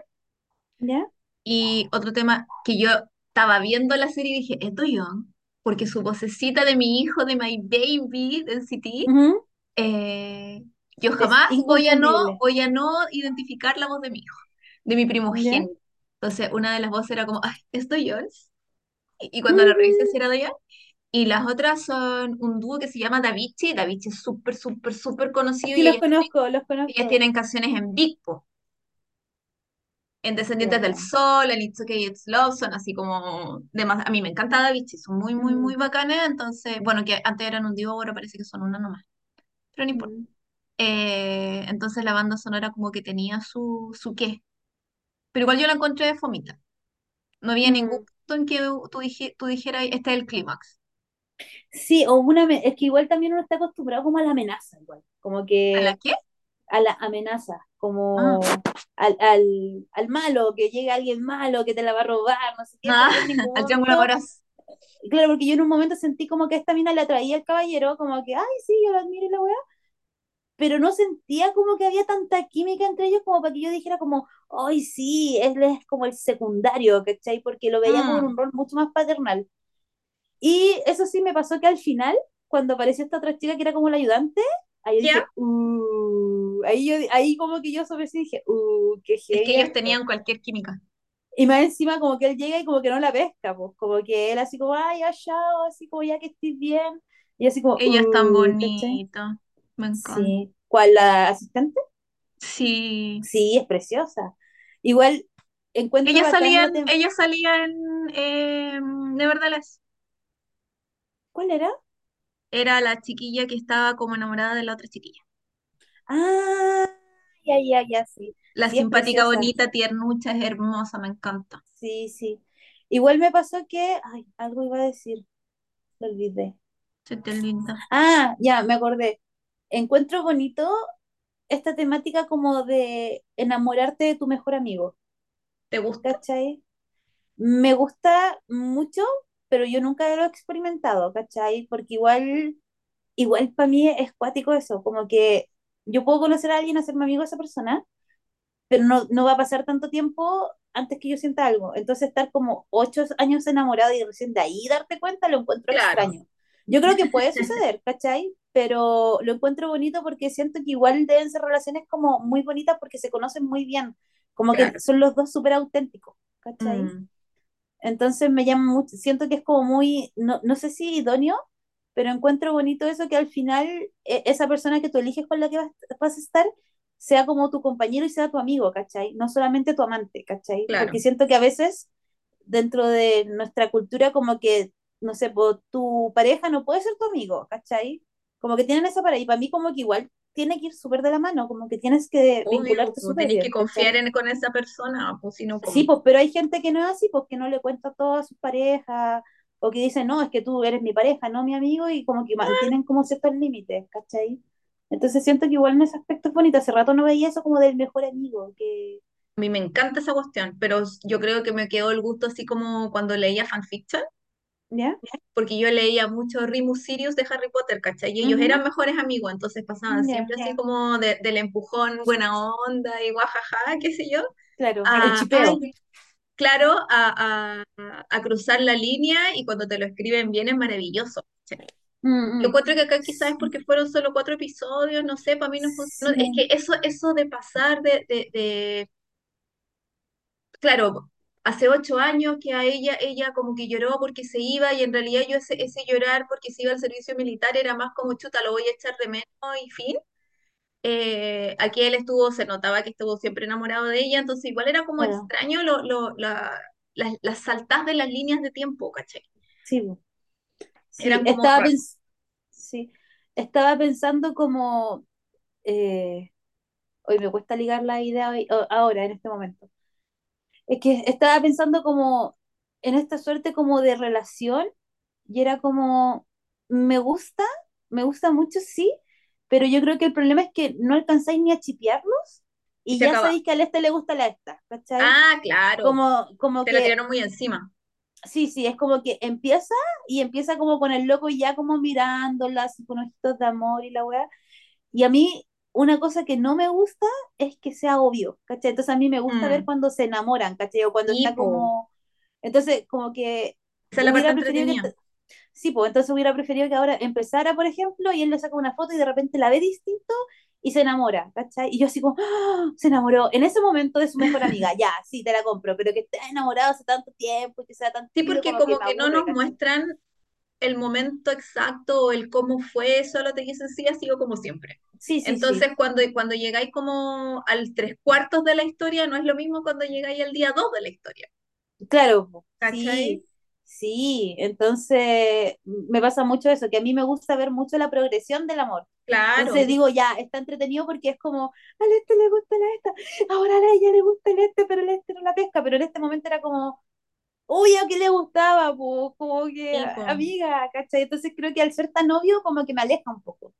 S1: ¿Ya?
S2: y otro tema que yo estaba viendo la serie y dije, ¿es Young? porque su vocecita de mi hijo, de My Baby, de NCT,
S1: Ujú.
S2: eh, yo
S1: Es
S2: jamás voy a no, voy a no identificar la voz de mi hijo, de mi primogénito. Entonces, una de las voces era como, ay, ¿esto Jones? Y, y cuando la revisé, si era de ella. Y las otras son un dúo que se llama Davichi. Davichi es súper, súper, súper conocido
S1: Sí,
S2: y
S1: los
S2: ellas tienen,
S1: conozco, los
S2: ellas
S1: conozco.
S2: tienen canciones en Big Po, en Descendientes del. Sol, en It's Okay, It's Love, son así como demás. A mí me encanta Davichi, son muy, muy,
S1: Mm,
S2: muy bacanas. Entonces, bueno, que antes eran un dúo, ahora parece que son una nomás, pero no importa.
S1: mm,
S2: Eh, entonces la banda sonora como que tenía su, su qué. Pero igual yo la encontré de fomita. No había ningún
S1: mm.
S2: punto en que tú, tú dijeras, este es el clímax.
S1: Sí, o una, es que igual también uno está acostumbrado como a la amenaza, igual, como
S2: ¿A la
S1: que
S2: qué?
S1: a la amenaza,
S2: Ah,
S1: como al, al, al malo, que llega alguien malo, que te la va a robar, no sé qué,
S2: ah,
S1: ningún
S2: al triángulo amoroso.
S1: claro, porque yo en un momento sentí como que esta mina le atraía al caballero, como que, ay, sí, yo la admiro y la weá, pero no sentía como que había tanta química entre ellos como para que yo dijera como, ay, sí, él es como el secundario, ¿cachai? Porque lo veía como en un rol mucho más paternal. Y eso sí me pasó que al final, cuando apareció esta otra chica que era como la ayudante, ahí yo
S2: ¿ya?
S1: dije, uh, ahí, yo, ahí como que yo sobre sí dije, uh, qué
S2: Es que
S1: heavy
S2: ellos tenían cualquier química.
S1: Y más encima como que él llega y como que no la pesca, pues, como que él así como, ay, chao, así como ya que estés bien. Y así como,
S2: Ella es tan
S1: uh,
S2: bonita. Me encanta.
S1: Sí. ¿Cuál, la asistente?
S2: Sí.
S1: Sí, es preciosa. Igual encuentro
S2: Ella
S1: bacán
S2: salía
S1: la
S2: en,
S1: tem-
S2: ella salía en eh, Nevertheless.
S1: ¿Cuál era?
S2: Era la chiquilla que estaba como enamorada de la otra chiquilla.
S1: Ah, ya, ya, ya, sí.
S2: La
S1: Sí,
S2: simpática, bonita, tiernucha, es hermosa, me encanta.
S1: Sí, sí. Igual me pasó que, ay, algo iba a decir, lo olvidé.
S2: Se te linda.
S1: Ah, ya, me acordé. Encuentro bonito esta temática como de enamorarte de tu mejor amigo,
S2: ¿Te gusta?
S1: ¿cachai? Me gusta mucho, pero yo nunca lo he experimentado, ¿cachai? Porque igual, igual para mí es cuático eso, como que yo puedo conocer a alguien, hacerme amigo de esa persona, pero no, no va a pasar tanto tiempo antes que yo sienta algo. Entonces estar como ocho años enamorado y recién de ahí darte cuenta lo encuentro
S2: Claro,
S1: extraño. Yo creo que puede suceder, ¿cachai? Pero lo encuentro bonito porque siento que igual deben ser relaciones como muy bonitas porque se conocen muy bien, como que son los dos súper auténticos, ¿cachai?
S2: Mm,
S1: Entonces me llama mucho, siento que es como muy, no, no sé si idóneo, pero encuentro bonito eso que al final e- esa persona que tú eliges con la que vas, vas a estar sea como tu compañero y sea tu amigo, ¿cachai? No solamente tu amante, ¿cachai? Porque
S2: claro.
S1: siento que a veces dentro de nuestra cultura como que, no sé, po, tu pareja no puede ser tu amigo, ¿cachai? Como que tienen esa pareja y para mí como que igual tiene que ir súper de la mano, como que tienes que
S2: Obvio,
S1: vincularte
S2: pues,
S1: súper
S2: tenéis que confiar en, con esa persona, pues si no,
S1: Sí,
S2: como.
S1: pues, pero hay gente que no es así, pues que no le cuenta todo a sus parejas, o que dice, no, es que tú eres mi pareja, no mi amigo, y como que mantienen como ciertos límites, ¿cachai? Entonces siento que igual en ese aspecto es bonito. Hace rato no veía eso como del mejor amigo, que,
S2: A mí me encanta esa cuestión, pero yo creo que me quedó el gusto así como cuando leía fanfiction,
S1: ¿ya?
S2: porque yo leía mucho Remus Sirius de Harry Potter, ¿cachai? Y ellos eran mejores amigos, entonces pasaban siempre así como de- del empujón, buena onda y guajaja, qué sé yo,
S1: claro,
S2: a,
S1: chipeo.
S2: claro, a, a, a cruzar la línea y cuando te lo escriben bien es maravilloso. ¿cachai?
S1: Mm,
S2: Yo
S1: mm.
S2: encuentro que acá quizás es porque fueron solo cuatro episodios, no sé, para mí no funcionó. Es que eso, eso de pasar de, de, de claro, hace ocho años que a ella, ella como que lloró porque se iba y en realidad yo ese, ese llorar porque se iba al servicio militar era más como chuta, lo voy a echar de menos y fin. Eh, aquí él estuvo, se notaba que estuvo siempre enamorado de ella, entonces igual era como extraño lo, lo, la, las, las saltas de las líneas de tiempo, ¿cachai?
S1: sí, sí,
S2: Eran como
S1: estaba, pens sí, estaba pensando como, eh, hoy me cuesta ligar la idea hoy- ahora, en este momento. Es que estaba pensando como en esta suerte como de relación y era como, me gusta, me gusta mucho, sí, pero yo creo que el problema es que no alcanzáis ni a chipearlos
S2: Y se
S1: ya
S2: acaba.
S1: sabéis que al este le gusta la esta, ¿cachai?
S2: Ah, claro,
S1: Como, como
S2: te la
S1: que,
S2: tiraron muy encima.
S1: sí, sí, es como que empieza y empieza como con el loco ya como mirándola, así con ojitos de amor y la weá. Y a mí, una cosa que no me gusta es que sea obvio, ¿cachai? Entonces a mí me gusta ver
S2: Mm.
S1: cuando se enamoran, ¿cachai? O cuando está
S2: po,
S1: como... Entonces, como que
S2: esa la parte
S1: preferido que... Sí, pues entonces hubiera preferido que ahora empezara, por ejemplo, y él le saca una foto y de repente la ve distinto y se enamora, ¿cachai? Y yo así como, ¡ah! se enamoró en ese momento de su mejor amiga, ya, sí, te la compro, pero que esté enamorado hace tanto tiempo y que sea tan
S2: Sí, porque
S1: como que
S2: como
S1: me
S2: que no nos
S1: ¿cachai?
S2: muestran el momento exacto o el cómo fue, solo te dicen sí, ha sido como siempre.
S1: Sí, sí,
S2: Entonces,
S1: sí,
S2: cuando, cuando llegáis como al tres cuartos de la historia, no es lo mismo cuando llegáis al día dos de la historia.
S1: claro, sí, sí, entonces me pasa mucho eso, que a mí me gusta ver mucho la progresión del amor. Entonces
S2: Claro.
S1: digo, ya, está entretenido porque es como, al este le gusta la esta, ahora a ella le gusta el este, pero el este no la pesca, pero en este momento era como, uy, a qué le gustaba, pues, como que,
S2: Sí,
S1: amiga, ¿cachai? Entonces creo que al ser tan obvio, como que me aleja un poco.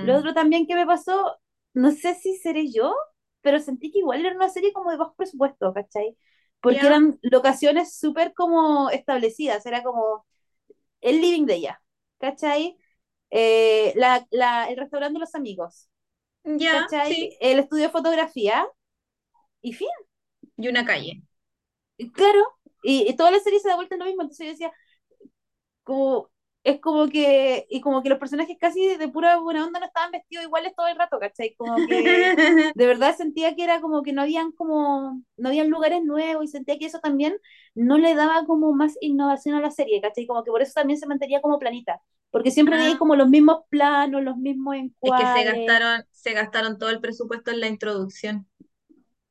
S1: Lo
S2: Mm,
S1: otro también que me pasó, no sé si seré yo, pero sentí que igual era una serie como de bajo presupuesto, ¿cachai? Porque eran locaciones súper como establecidas, era como el living de ella, ¿cachai? Eh, la, la- el restaurante de los amigos,
S2: ¿Ya?
S1: ¿cachai?
S2: Sí.
S1: El estudio de fotografía, y fin,
S2: Y una calle.
S1: claro, y, y toda la serie se da vuelta en lo mismo, entonces yo decía, como, es como que, y como que los personajes casi de, pura buena onda no estaban vestidos iguales todo el rato, ¿cachai? Como que de verdad sentía que era como que no habían como, no habían lugares nuevos y sentía que eso también no le daba como más innovación a la serie, ¿cachai? Como que por eso también se mantenía como planita, porque siempre
S2: Ah,
S1: como los mismos planos, los mismos
S2: es que se
S1: encuadres,
S2: gastaron, se gastaron todo el presupuesto en la introducción,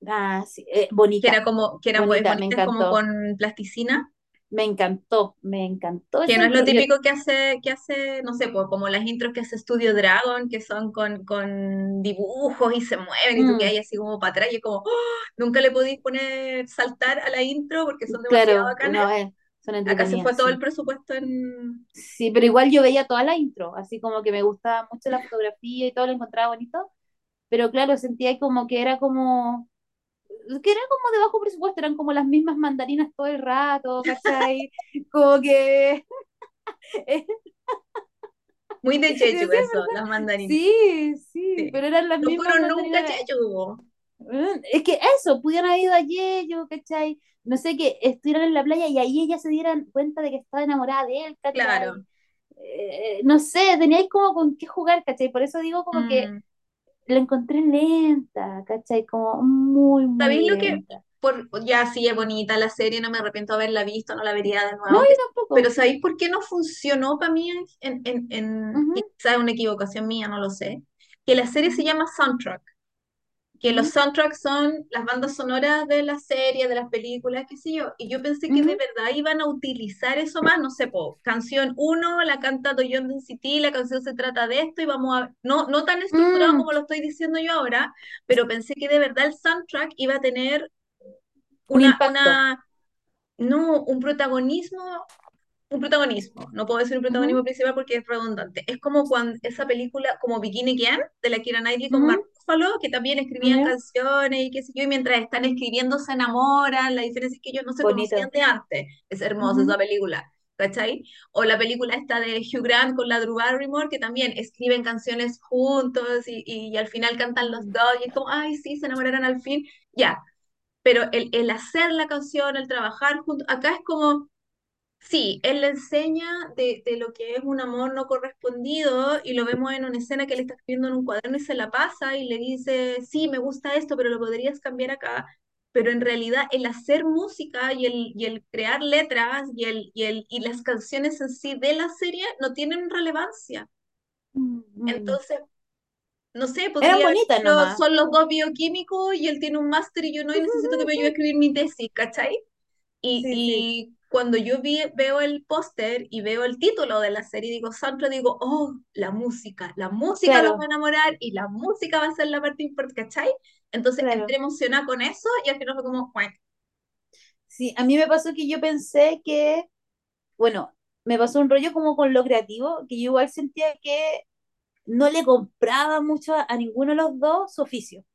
S1: ah, sí, eh,
S2: que era
S1: bonita,
S2: como, que era pues,
S1: bonita, me
S2: bonita, es como
S1: encantó,
S2: con plasticina,
S1: me encantó, me encantó
S2: que no es lo típico que hace, que hace, no sé, pues, como las intros que hace Studio Dragon, que son con, con dibujos y se mueven y tú que
S1: mm,
S2: hay así como para atrás y es como, ¡oh! nunca le podéis poner saltar a la intro porque son demasiado
S1: claro,
S2: bacanas.
S1: no, eh, son
S2: Acá se fue todo el presupuesto en...
S1: Sí, pero igual yo veía toda la intro, así como que me gustaba mucho la fotografía y todo lo encontraba bonito, pero claro, sentía como que era como, que era como de bajo presupuesto, eran como las mismas mandarinas todo el rato, ¿cachai? Como que,
S2: Muy de
S1: sí,
S2: Jeju eso, las mandarinas.
S1: sí, sí,
S2: Sí.
S1: pero eran las
S2: No
S1: mismas
S2: fueron nunca a
S1: mandarinas,
S2: Jeju.
S1: Mm, es que eso, pudieran haber ido ayer, yo, ¿cachai? No sé, que estuvieran en la playa y ahí ellas se dieran cuenta de que estaba enamorada de él,
S2: Claro.
S1: ¿cachai? Eh, no sé, teníais como con qué jugar, ¿cachai? Por eso digo como que
S2: Mm.
S1: La encontré lenta, ¿cachai? Como muy, muy
S2: ¿Sabéis lo que? Por, ya sí es bonita la serie, no me arrepiento de haberla visto, no la vería de
S1: No,
S2: nuevo. que-
S1: yo
S2: Pero
S1: tampoco.
S2: ¿sabéis por qué no funcionó para mí? En, en, en, quizá es una equivocación mía, no lo sé. Que la serie se llama Soundtrack. Que los soundtracks son las bandas sonoras de las series, de las películas, qué sé yo, y yo pensé que de verdad iban a utilizar eso más, no sé, po, canción uno la canta Doyon City, la canción se trata de esto y vamos a, no, no tan estructurado
S1: mm,
S2: como lo estoy diciendo yo ahora, pero pensé que de verdad el soundtrack iba a tener
S1: un
S2: una,
S1: impacto.
S2: una, no, un protagonismo un protagonismo, no puedo decir un protagonismo principal porque es redundante. Es como cuando esa película, como Bikini Again, de la Keira Knightley con Mark Ruffalo, que también escribían canciones y qué sé yo, y mientras están escribiendo se enamoran, la diferencia es que ellos no se conocían
S1: Bonito.
S2: de antes. Es hermosa esa
S1: Ujú,
S2: película. ¿Cachai? O la película esta de Hugh Grant con la Drew Barrymore, que también escriben canciones juntos y, y, y al final cantan los dos y es como, ay, sí, se enamoraron al fin. Ya, pero el, el hacer la canción, el trabajar juntos, acá es como, Sí, él le enseña de, de lo que es un amor no correspondido y lo vemos en una escena que él está escribiendo en un cuaderno y se la pasa y le dice, sí, me gusta esto, pero lo podrías cambiar acá. Pero en realidad el hacer música y el, y el crear letras y, el, y, el, y las canciones en sí de la serie no tienen relevancia.
S1: mm.
S2: Entonces, no sé, podría sido,
S1: nomás.
S2: son los dos bioquímicos y él tiene un máster y yo no, y necesito que me ayude a escribir mi tesis, ¿cachai? Y,
S1: Sí, sí,
S2: y cuando yo vi, veo el póster y veo el título de la serie, digo, Sandra, digo, oh, la música, la música los va a
S1: claro,
S2: enamorar y la música va a ser la parte importante, ¿cachai? Entonces entré
S1: claro.
S2: emocionada con eso y al final fue como, "Cuac".
S1: Sí, a mí me pasó que yo pensé que, bueno, me pasó un rollo como con lo creativo, que yo igual sentía que no le compraba mucho a, a ninguno de los dos su oficio.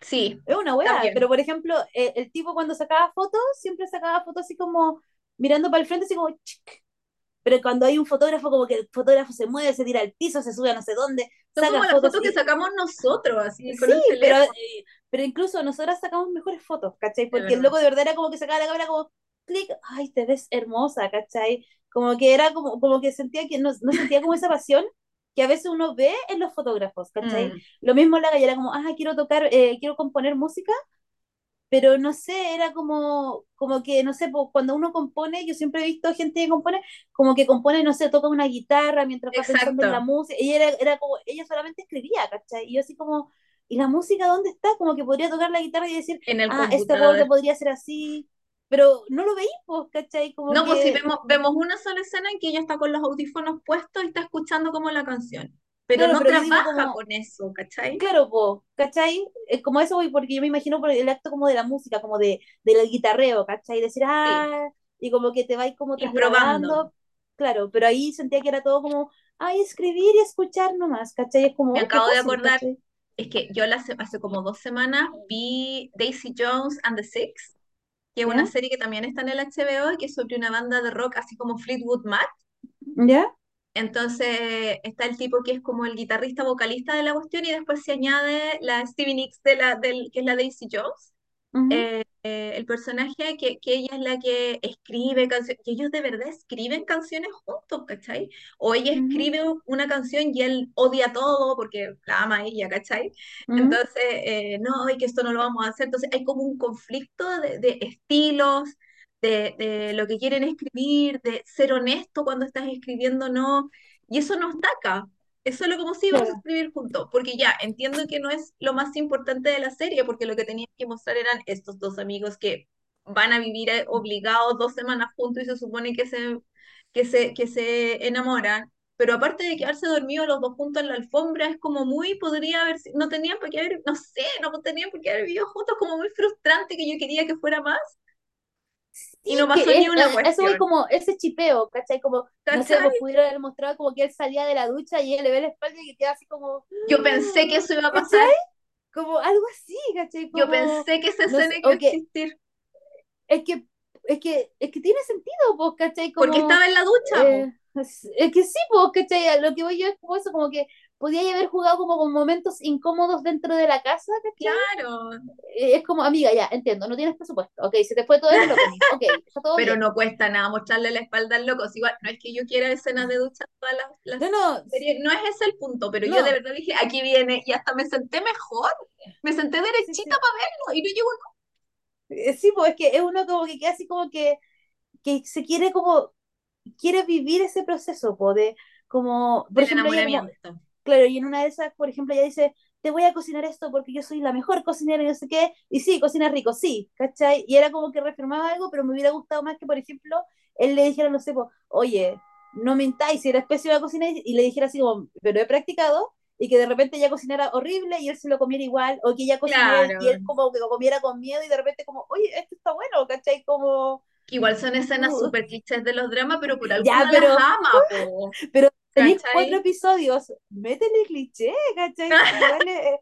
S2: sí,
S1: Es una weá, pero por ejemplo, eh, el tipo cuando sacaba fotos, siempre sacaba fotos así como mirando para el frente, así como chic. Pero cuando hay un fotógrafo, como que el fotógrafo se mueve, se tira al piso, se sube a no sé dónde,
S2: Son como
S1: saca
S2: las
S1: fotos.
S2: fotos que
S1: Y,
S2: sacamos nosotros, así, con
S1: sí,
S2: el
S1: pero, eh, pero incluso nosotras sacamos mejores fotos, ¿cachai? Porque el loco de verdad era como que sacaba la cámara como, clic, ay, te ves hermosa, ¿cachai? Como que era como, como que sentía que no, no sentía como esa pasión que a veces uno ve en los fotógrafos, ¿cachai?
S2: Mm,
S1: Lo mismo la gallera, como, ah, quiero tocar, eh, quiero componer música, pero no sé, era como, como que, no sé, po, cuando uno compone, yo siempre he visto gente que compone, como que compone, no sé, toca una guitarra mientras va pensando en la música, y era, era como, ella solamente escribía, ¿cachai? Y yo así como, ¿y la música dónde está? Como que podría tocar la guitarra y decir,
S2: en el
S1: ah, este acorde podría ser así, pero no lo veí, pues, ¿cachai? Como
S2: No, pues si vemos, vemos una sola escena en que ella está con los audífonos puestos y está escuchando como la canción, pero
S1: claro,
S2: no
S1: pero
S2: trabaja
S1: como,
S2: con eso, ¿cachai?
S1: Claro, po, ¿cachai? Es como eso voy, porque yo me imagino por el acto como de la música, como de, del guitarreo, ¿cachai? Decir,
S2: Sí,
S1: ah, y como que te vais como trasladando, claro, pero ahí sentía que era todo como, ay, escribir y escuchar nomás, ¿cachai? Es como,
S2: Me acabo de acordar,
S1: ¿cachai?
S2: es que yo la, se- hace como dos semanas vi Daisy Jones and the Six, que es una serie que también está en el HBO y que es sobre una banda de rock así como Fleetwood Mac.
S1: ¿Ya?
S2: Entonces está el tipo que es como el guitarrista vocalista de la cuestión y después se añade la Stevie Nicks de la, del, que es la Daisy Jones.
S1: ujú,
S2: eh, eh, el personaje que, que ella es la que escribe canciones, que ellos de verdad escriben canciones juntos, ¿cachai? O ella
S1: ujú,
S2: escribe una canción y él odia todo porque la ama a ella, ¿cachai?
S1: ujú,
S2: Entonces, eh, no, y que esto no lo vamos a hacer. Entonces hay como un conflicto de, de estilos, de, de lo que quieren escribir, de ser honesto cuando estás escribiendo, no. Y eso no está acá. Es solo como si vamos a escribir juntos, porque ya entiendo que no es lo más importante de la serie, porque lo que tenían que mostrar eran estos dos amigos que van a vivir eh, obligados dos semanas juntos y se supone que se, que se, que se enamoran. Pero aparte de quedarse dormidos los dos juntos en la alfombra, es como muy, podría haber, no tenían por qué haber, no sé, no tenían por qué haber vivido juntos, como muy frustrante que yo quería que fuera más
S1: Sí,
S2: y no pasó ni
S1: es,
S2: una
S1: eh, eso voy
S2: cuestión.
S1: como ese chipeo, ¿cachai? Como, no sé,
S2: ¿Cachai?
S1: pues pudiera haber mostrado como que él salía de la ducha y él le ve la espalda y que queda así como,
S2: Yo pensé que eso iba a
S1: ¿cachai?
S2: pasar,
S1: Como algo así, ¿cachai?
S2: yo pensé que esa
S1: no
S2: escena
S1: sé,
S2: iba a existir,
S1: es que, es que, es que tiene sentido, pues, ¿cachai?
S2: porque estaba en la ducha,
S1: eh, es, que sí, pues, ¿cachai? Lo que voy yo es como eso, como que podía haber jugado como con momentos incómodos dentro de la casa, ¿cachai?
S2: Claro,
S1: Eh, Es como, amiga, ya, entiendo, no tienes presupuesto, ok, se te fue todo el opening, ok, está todo
S2: pero
S1: bien.
S2: no cuesta nada mostrarle la espalda al loco. Si igual, no es que yo quiera escenas de ducha todas las,
S1: No,
S2: las
S1: no,
S2: series, no es ese el punto, pero yo de verdad dije, aquí viene, y hasta me senté mejor, me senté derechita
S1: sí.
S2: para verlo, y no llegó
S1: Eh, Sí, pues es que es uno como que queda así como que, que se quiere como, quiere vivir ese proceso, po, de como, por
S2: del
S1: ejemplo, como,
S2: enamoramiento.
S1: Claro, y en una de esas, por ejemplo, ella dice, te voy a cocinar esto porque yo soy la mejor cocinera y no sé qué, y sí, cocina rico, sí, ¿cachai? Y era como que reafirmaba algo, pero me hubiera gustado más que, por ejemplo, él le dijera, no sé, po, oye, no mintáis, si eres pésima cocina, y le dijera así como, pero he practicado, y que de repente ella cocinara horrible y él se lo comiera igual, o que ella cocinara y
S2: Claro,
S1: él como que lo comiera con miedo y de repente como, oye, esto está bueno, ¿cachai? Como,
S2: que igual son escenas
S1: uh,
S2: súper clichés de los dramas, pero por algo
S1: ya,
S2: uno las
S1: pero
S2: ama, po,
S1: pero tenéis cuatro episodios, métele cliché, ¿cachai? Igual eh,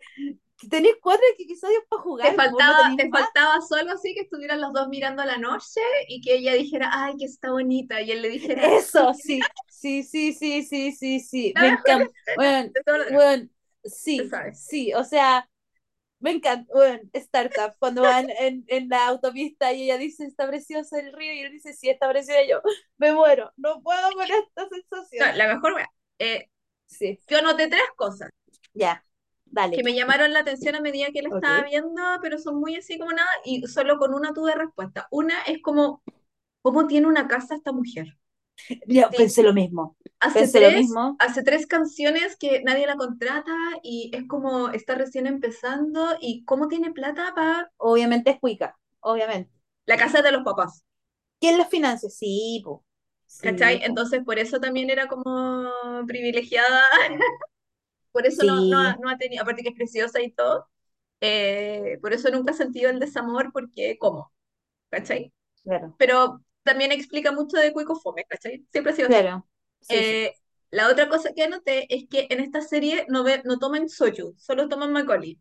S1: tenéis cuatro episodios para
S2: Te
S1: jugar, no
S2: faltaba, te
S1: más.
S2: faltaba solo así que estuvieran los dos mirando a la noche y que ella dijera, ay, que está bonita, y él le dijera,
S1: Eso, sí, sí, sí, sí, sí, sí, sí, me encanta. Bueno, sí, sí, o sea, me encanta. Bueno, Startup, cuando van en, en la autopista y ella dice, está precioso el río, y él dice, sí, está precioso, y yo, me muero, no puedo con esta
S2: No,
S1: sensación.
S2: la mejor, eh,
S1: Sí,
S2: yo noté tres cosas
S1: ya,
S2: que
S1: dale,
S2: me llamaron la atención a medida que la estaba viendo, pero son muy así como nada, y solo con una tuve respuesta. Una es como, ¿cómo tiene una casa esta mujer?
S1: Yo
S2: Sí,
S1: pensé lo mismo,
S2: hace
S1: lo
S2: tres,
S1: mismo.
S2: hace tres canciones que nadie la contrata y es como está recién empezando y cómo tiene plata para
S1: Obviamente es cuica, obviamente.
S2: la casa de los papás,
S1: ¿Quién las financia? Sí, po.
S2: ¿cachai?
S1: Sí, po.
S2: Entonces por eso también era como privilegiada, por eso no, no, no ha tenido, aparte que es preciosa y todo, eh, por eso nunca ha sentido el desamor porque, ¿cómo? ¿Cachai?
S1: claro,
S2: Pero también explica mucho de Cuico Fome, ¿cachai? Siempre ha sido así.
S1: claro. Sí, sí.
S2: Eh, la otra cosa que anoté es que en esta serie no, ve, no toman soju, solo toman Macaulay.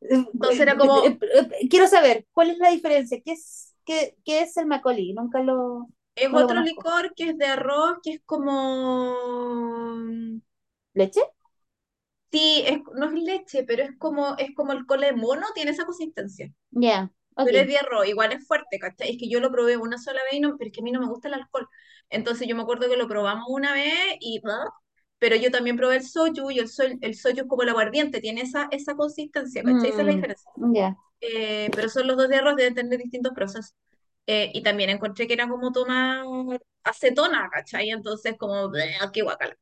S2: Entonces era como,
S1: eh, eh, Quiero saber, ¿cuál es la diferencia? ¿Qué es, qué, qué es el Macaulay? Nunca lo,
S2: es
S1: no
S2: otro licor que es de arroz, que es como...
S1: ¿Leche?
S2: Sí, es, no es leche, pero es como, es como el cole mono, tiene esa consistencia.
S1: Ya,
S2: pero es
S1: Ok.
S2: Diarro, igual es fuerte, ¿cachai? Es que yo lo probé una sola vez, y no, pero es que a mí no me gusta el alcohol. Entonces yo me acuerdo que lo probamos una vez y... ¡ah! Pero yo también probé el soju y el, so- el soju es como el aguardiente, tiene esa, esa consistencia, ¿cachai? Esa es la
S1: Mm,
S2: diferencia.
S1: ya.
S2: Eh, pero son los dos Diarros, deben tener distintos procesos. Eh, y también encontré que era como tomar acetona, ¿cachai? Entonces como, ¡bleh! qué guacala.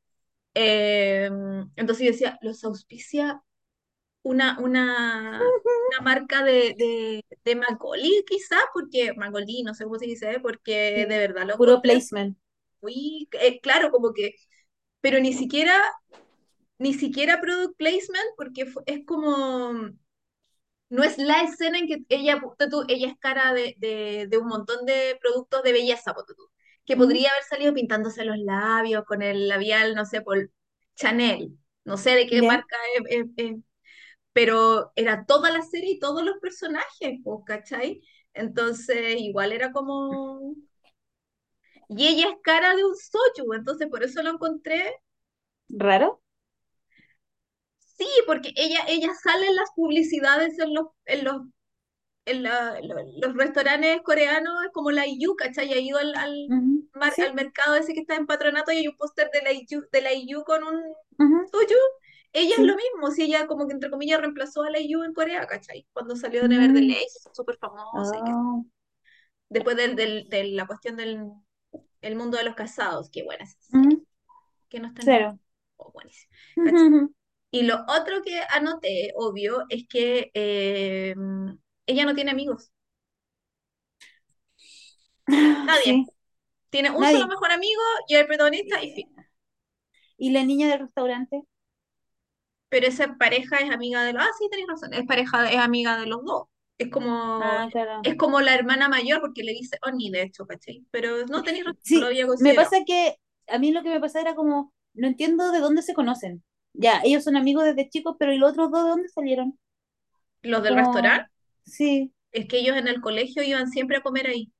S2: Eh, entonces yo decía, los auspicia una, una, una marca de, de, de Macaulay, quizás, porque Macaulay, no sé cómo se dice, porque de verdad lo
S1: Puro placement.
S2: muy, eh, claro, como que, pero ni siquiera, ni siquiera product placement, porque es como, no es la escena en que ella, tú, ella es cara de, de, de un montón de productos de belleza, tú, que podría haber salido pintándose los labios con el labial, no sé, por Chanel, no sé de qué marca es, es- es pero era toda la serie y todos los personajes, pues, ¿cachai? Entonces, igual era como... Y ella es cara de un soju, entonces por eso lo encontré.
S1: ¿Raro?
S2: Sí, porque ella, ella sale en las publicidades en los, en los, en la- lo- los restaurantes coreanos, es como la IU, ¿cachai? Ha ido al, al,
S1: Ujú,
S2: mar- al mercado ese que está en Patronato y hay un póster de la IU, de la IU con un
S1: ujú,
S2: soju. Ella es lo mismo, si ella como que entre comillas reemplazó a la IU en Corea, ¿cachai? Cuando salió de Never the
S1: Mm,
S2: Lace, súper famosa y que
S1: ah,
S2: después del, del- de la cuestión del el mundo de los casados, qué buena
S1: ujú,
S2: que no está.
S1: Claro.
S2: Oh. Y lo otro que anoté, obvio, es que eh, ella no tiene amigos, nadie.
S1: Sí,
S2: Tiene un solo mejor amigo y el protagonista y fin.
S1: ¿Y la niña del restaurante?
S2: Pero esa pareja es amiga de los... Ah, sí, tenés razón, es pareja, es amiga de los dos. Es como,
S1: Ah, claro.
S2: es como la hermana mayor porque le dice Oni, de hecho, ¿cachai? Pero no tenéis razón, lo
S1: Sí,
S2: había
S1: me pasa que a mí lo que me pasa era como, no entiendo de dónde se conocen. Ya, ellos son amigos desde chicos, pero ¿y los otros dos de dónde salieron?
S2: Los del
S1: Como,
S2: restaurante,
S1: sí.
S2: es que ellos en el colegio iban siempre a comer ahí.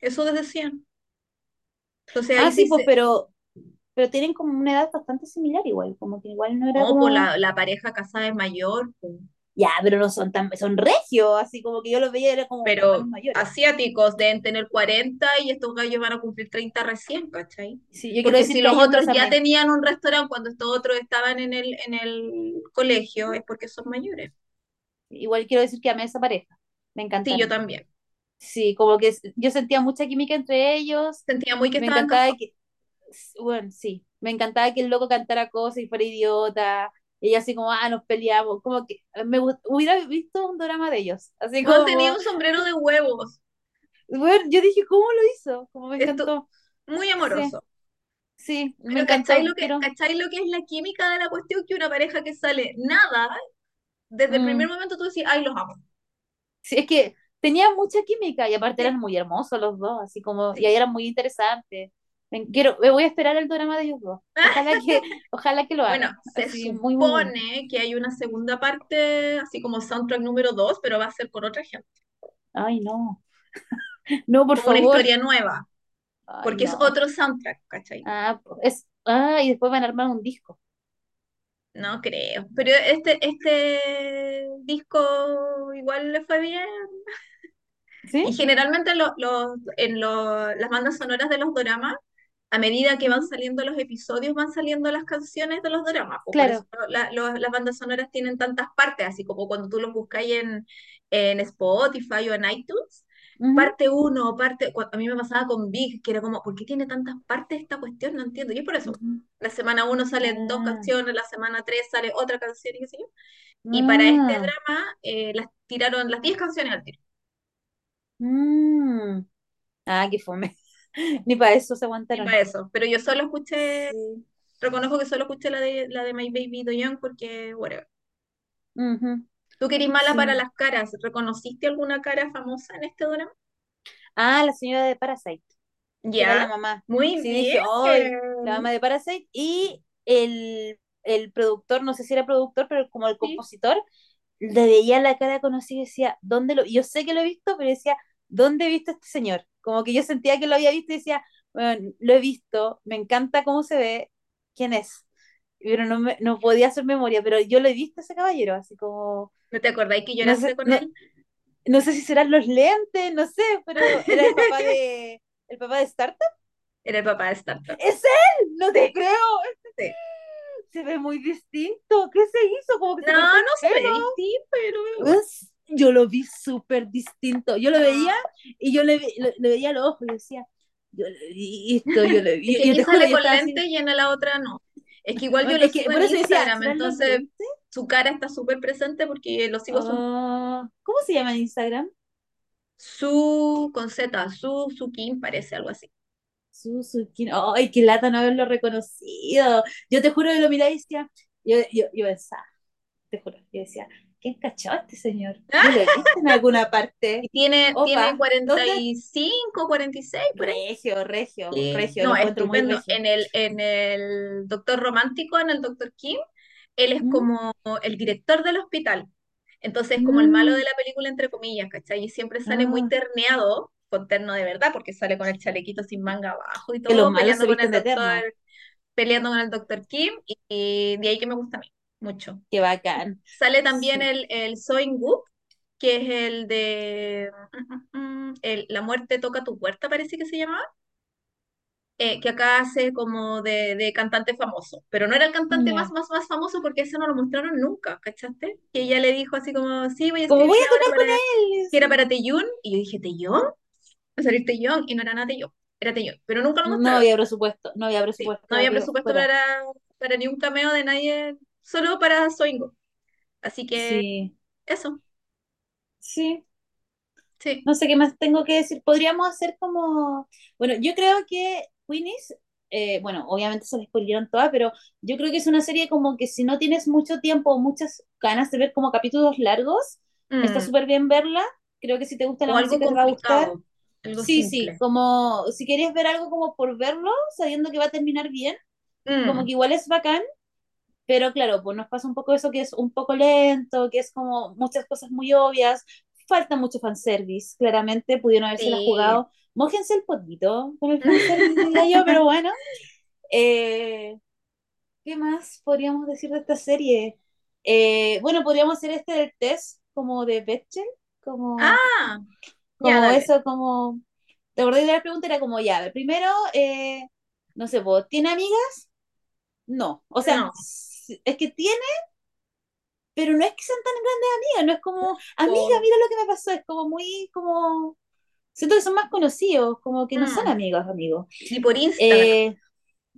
S2: Eso les decían. Entonces ahí
S1: Ah, sí, pues, pero, pero tienen como una edad bastante similar igual, como que igual no era
S2: No, pues la, la pareja casada es mayor, po.
S1: ya, pero no son tan, son regios, así como que yo los veía, era como
S2: pero asiáticos deben tener 40 y estos gallos van a cumplir 30 recién, ¿cachai?
S1: Sí, yo
S2: Porque si los otros ya tenían un restaurante cuando estos otros estaban en el, en el colegio, es porque son mayores.
S1: Igual quiero decir que amé a esa pareja. Me
S2: Sí, yo también.
S1: Sí, como que yo sentía mucha química entre ellos.
S2: Sentía muy que
S1: Me
S2: estaban
S1: encantaba
S2: casados.
S1: que, bueno, sí, me encantaba que el loco cantara cosas y fuera idiota. Ella así como, ah, nos peleamos. Como que me gust- hubiera visto un drama de ellos. Así
S2: Juan tenía
S1: como,
S2: un sombrero de huevos.
S1: bueno, yo dije, ¿cómo lo hizo? Como me
S2: Esto,
S1: encantó.
S2: muy amoroso.
S1: sí, me
S2: Pero ¿cachai
S1: encantó.
S2: lo que, cachai lo que es la química de la cuestión? Que una pareja que sale nada, desde el primer
S1: mm,
S2: momento tú decís, ay, los amo.
S1: Sí, es que tenían mucha química y aparte
S2: Sí,
S1: eran muy hermosos los dos, así como, y ahí eran muy interesantes. Me, quiero, me voy a esperar el drama de ellos dos. Ojalá que, ojalá que lo
S2: Bueno,
S1: hagan.
S2: se
S1: Así, muy, muy bueno.
S2: supone que hay una segunda parte, así como soundtrack número dos, pero va a ser con otra gente,
S1: Ay, no. No, por
S2: como una
S1: favor.
S2: historia nueva,
S1: Ay,
S2: porque es otro soundtrack, ¿cachai?
S1: Ah, es, ah, y después van a armar un disco.
S2: No creo, pero este, este disco igual le fue bien.
S1: ¿Sí?
S2: Y generalmente lo- los- en lo- las bandas sonoras de los doramas, a medida que van saliendo los episodios, van saliendo las canciones de los doramas. po. Por eso
S1: Claro.
S2: la- las bandas sonoras tienen tantas partes, así como cuando tú los buscáis en, en Spotify o en iTunes.
S1: Ujú.
S2: Parte uno, parte... cu- A mí me pasaba con Big, que era como, ¿por qué tiene tantas partes esta cuestión? No entiendo. Y es por eso. La semana uno salen dos
S1: Ah,
S2: canciones, la semana tres sale otra canción y qué sé yo. Y para este
S1: ah,
S2: drama eh, las tiraron las 10 canciones al tiro.
S1: mm. Ah, qué fome. Ni para eso se aguantaron.
S2: para eso. Pero yo solo escuché,
S1: Sí.
S2: reconozco que solo escuché la de, la de My Baby Do Young porque, whatever. Tú que eres mala para las caras, ¿reconociste alguna cara famosa en este drama?
S1: Ah, la señora de Parasite. era la
S2: Ya,
S1: mamá.
S2: muy
S1: Sí,
S2: bien.
S1: dije. La mamá de Parasite. Y el, el productor, no sé si era productor, pero como el compositor, le veía la cara conocida y decía, ¿dónde lo? Yo sé que lo he visto, pero decía, ¿dónde he visto a este señor? Como que yo sentía que lo había visto y decía, bueno, lo he visto, me encanta cómo se ve, ¿quién es? Pero no, me, no podía hacer memoria, pero yo lo he visto a ese caballero, así como,
S2: ¿No te acordáis que
S1: no
S2: lloraste
S1: sé,
S2: con
S1: no,
S2: él?
S1: no sé si serán los lentes, no sé, pero era el papá de, el papá de Startup.
S2: Era el papá de Startup.
S1: ¡Es él! No te
S2: Sí.
S1: creo.
S2: Sí.
S1: Se ve muy distinto. ¿Qué se hizo? Como que
S2: No, no se ve distinto, pero
S1: Es- Yo lo vi súper distinto. Yo lo
S2: Ah.
S1: veía y yo le, le, le veía los ojos y decía, yo le vi esto, yo le vi.
S2: es que
S1: yo
S2: aquí
S1: te juro,
S2: sale con
S1: estaba así-
S2: y en la otra no. Es que igual yo lo
S1: es que
S2: sigo en
S1: decía,
S2: Instagram,
S1: ¿serán los
S2: entonces su cara está súper presente porque lo sigo su,
S1: Ah, ¿cómo se llama en Instagram?
S2: su con Z, su, su Kim parece algo así.
S1: Suzuki. Ay, qué lata no haberlo reconocido. Yo te juro que lo miraba y decía, yo, yo, yo pensaba, te juro, yo decía, ¿quién cachó a este señor? Yo lo he visto en alguna parte.
S2: Y tiene,
S1: Opa,
S2: tiene
S1: ¿dónde?
S2: 45, 46 por ahí.
S1: Regio, regio,
S2: Sí.
S1: regio,
S2: No, estupendo.
S1: regio.
S2: En el, en el Doctor Romántico, en el Doctor Kim, él es
S1: ¿Mm?
S2: como el director del hospital. Entonces, como el malo
S1: Mm,
S2: de la película, entre comillas, ¿cachai? Y siempre sale muy
S1: ah,
S2: terneado, con terno de verdad, porque sale con el chalequito sin manga abajo y todo, peleando con el doctor, peleando con el Doctor Kim, y, y de ahí que me gusta a mí, mucho.
S1: Qué bacán.
S2: Sale también
S1: Sí.
S2: el, el Soin que es el de mm, mm, mm, el, La muerte toca tu puerta, parece que se llamaba eh, que acá hace como de, de cantante famoso, pero no era el cantante más,
S1: Ya.
S2: más, más famoso porque ese no lo mostraron nunca, ¿cachaste? Que ella le dijo así como, sí, voy a
S1: Como voy
S2: escribir
S1: a tocar con
S2: para,
S1: él.
S2: que era
S1: sí.
S2: para Taeyun, y yo dije, ¿Taeyun? Va a salir Taeyun, y no era nada Taeyun, era Taeyun, pero nunca lo
S1: No
S2: mostraron,
S1: había presupuesto, no había
S2: sí,
S1: presupuesto
S2: no
S1: para
S2: había presupuesto para, para ni un cameo de nadie, solo para Soingo, así que
S1: Sí,
S2: eso,
S1: sí.
S2: sí,
S1: No sé qué más tengo que decir. Podríamos hacer como. Bueno, yo creo que Queenies, eh, bueno, obviamente se la spoilearon todas, pero yo creo que es una serie como que si no tienes mucho tiempo o muchas ganas de ver como capítulos largos, está
S2: Mm,
S1: súper bien verla. Creo que si te gusta la
S2: o algo
S1: música te va a gustar.
S2: algo
S1: Sí, sí,
S2: simple,
S1: como si querías ver algo como por verlo, sabiendo que va a terminar bien, como
S2: Mm,
S1: que igual es bacán, pero claro, pues nos pasa un poco eso que es un poco lento, que es como muchas cosas muy obvias, falta mucho fanservice, claramente pudieron haberse la
S2: sí,
S1: jugado. Mójense el potito con el fanservice, yo, pero bueno. Eh, ¿qué más podríamos decir de esta serie? Eh, bueno, podríamos hacer este del test, como de Bechdel, como,
S2: ah,
S1: como eso, como... ¿Te acordás de la pregunta? Era como, ya, primero, eh, no sé, ¿vos, ¿tiene amigas? No. O sea,
S2: No,
S1: es que tiene, pero no es que sean tan grandes amigas, no es como, amiga, mira lo que me pasó, es como muy, como, siento que son más conocidos, como que no son
S2: mm,
S1: amigos, amigos.
S2: ni por Instagram,
S1: Eh,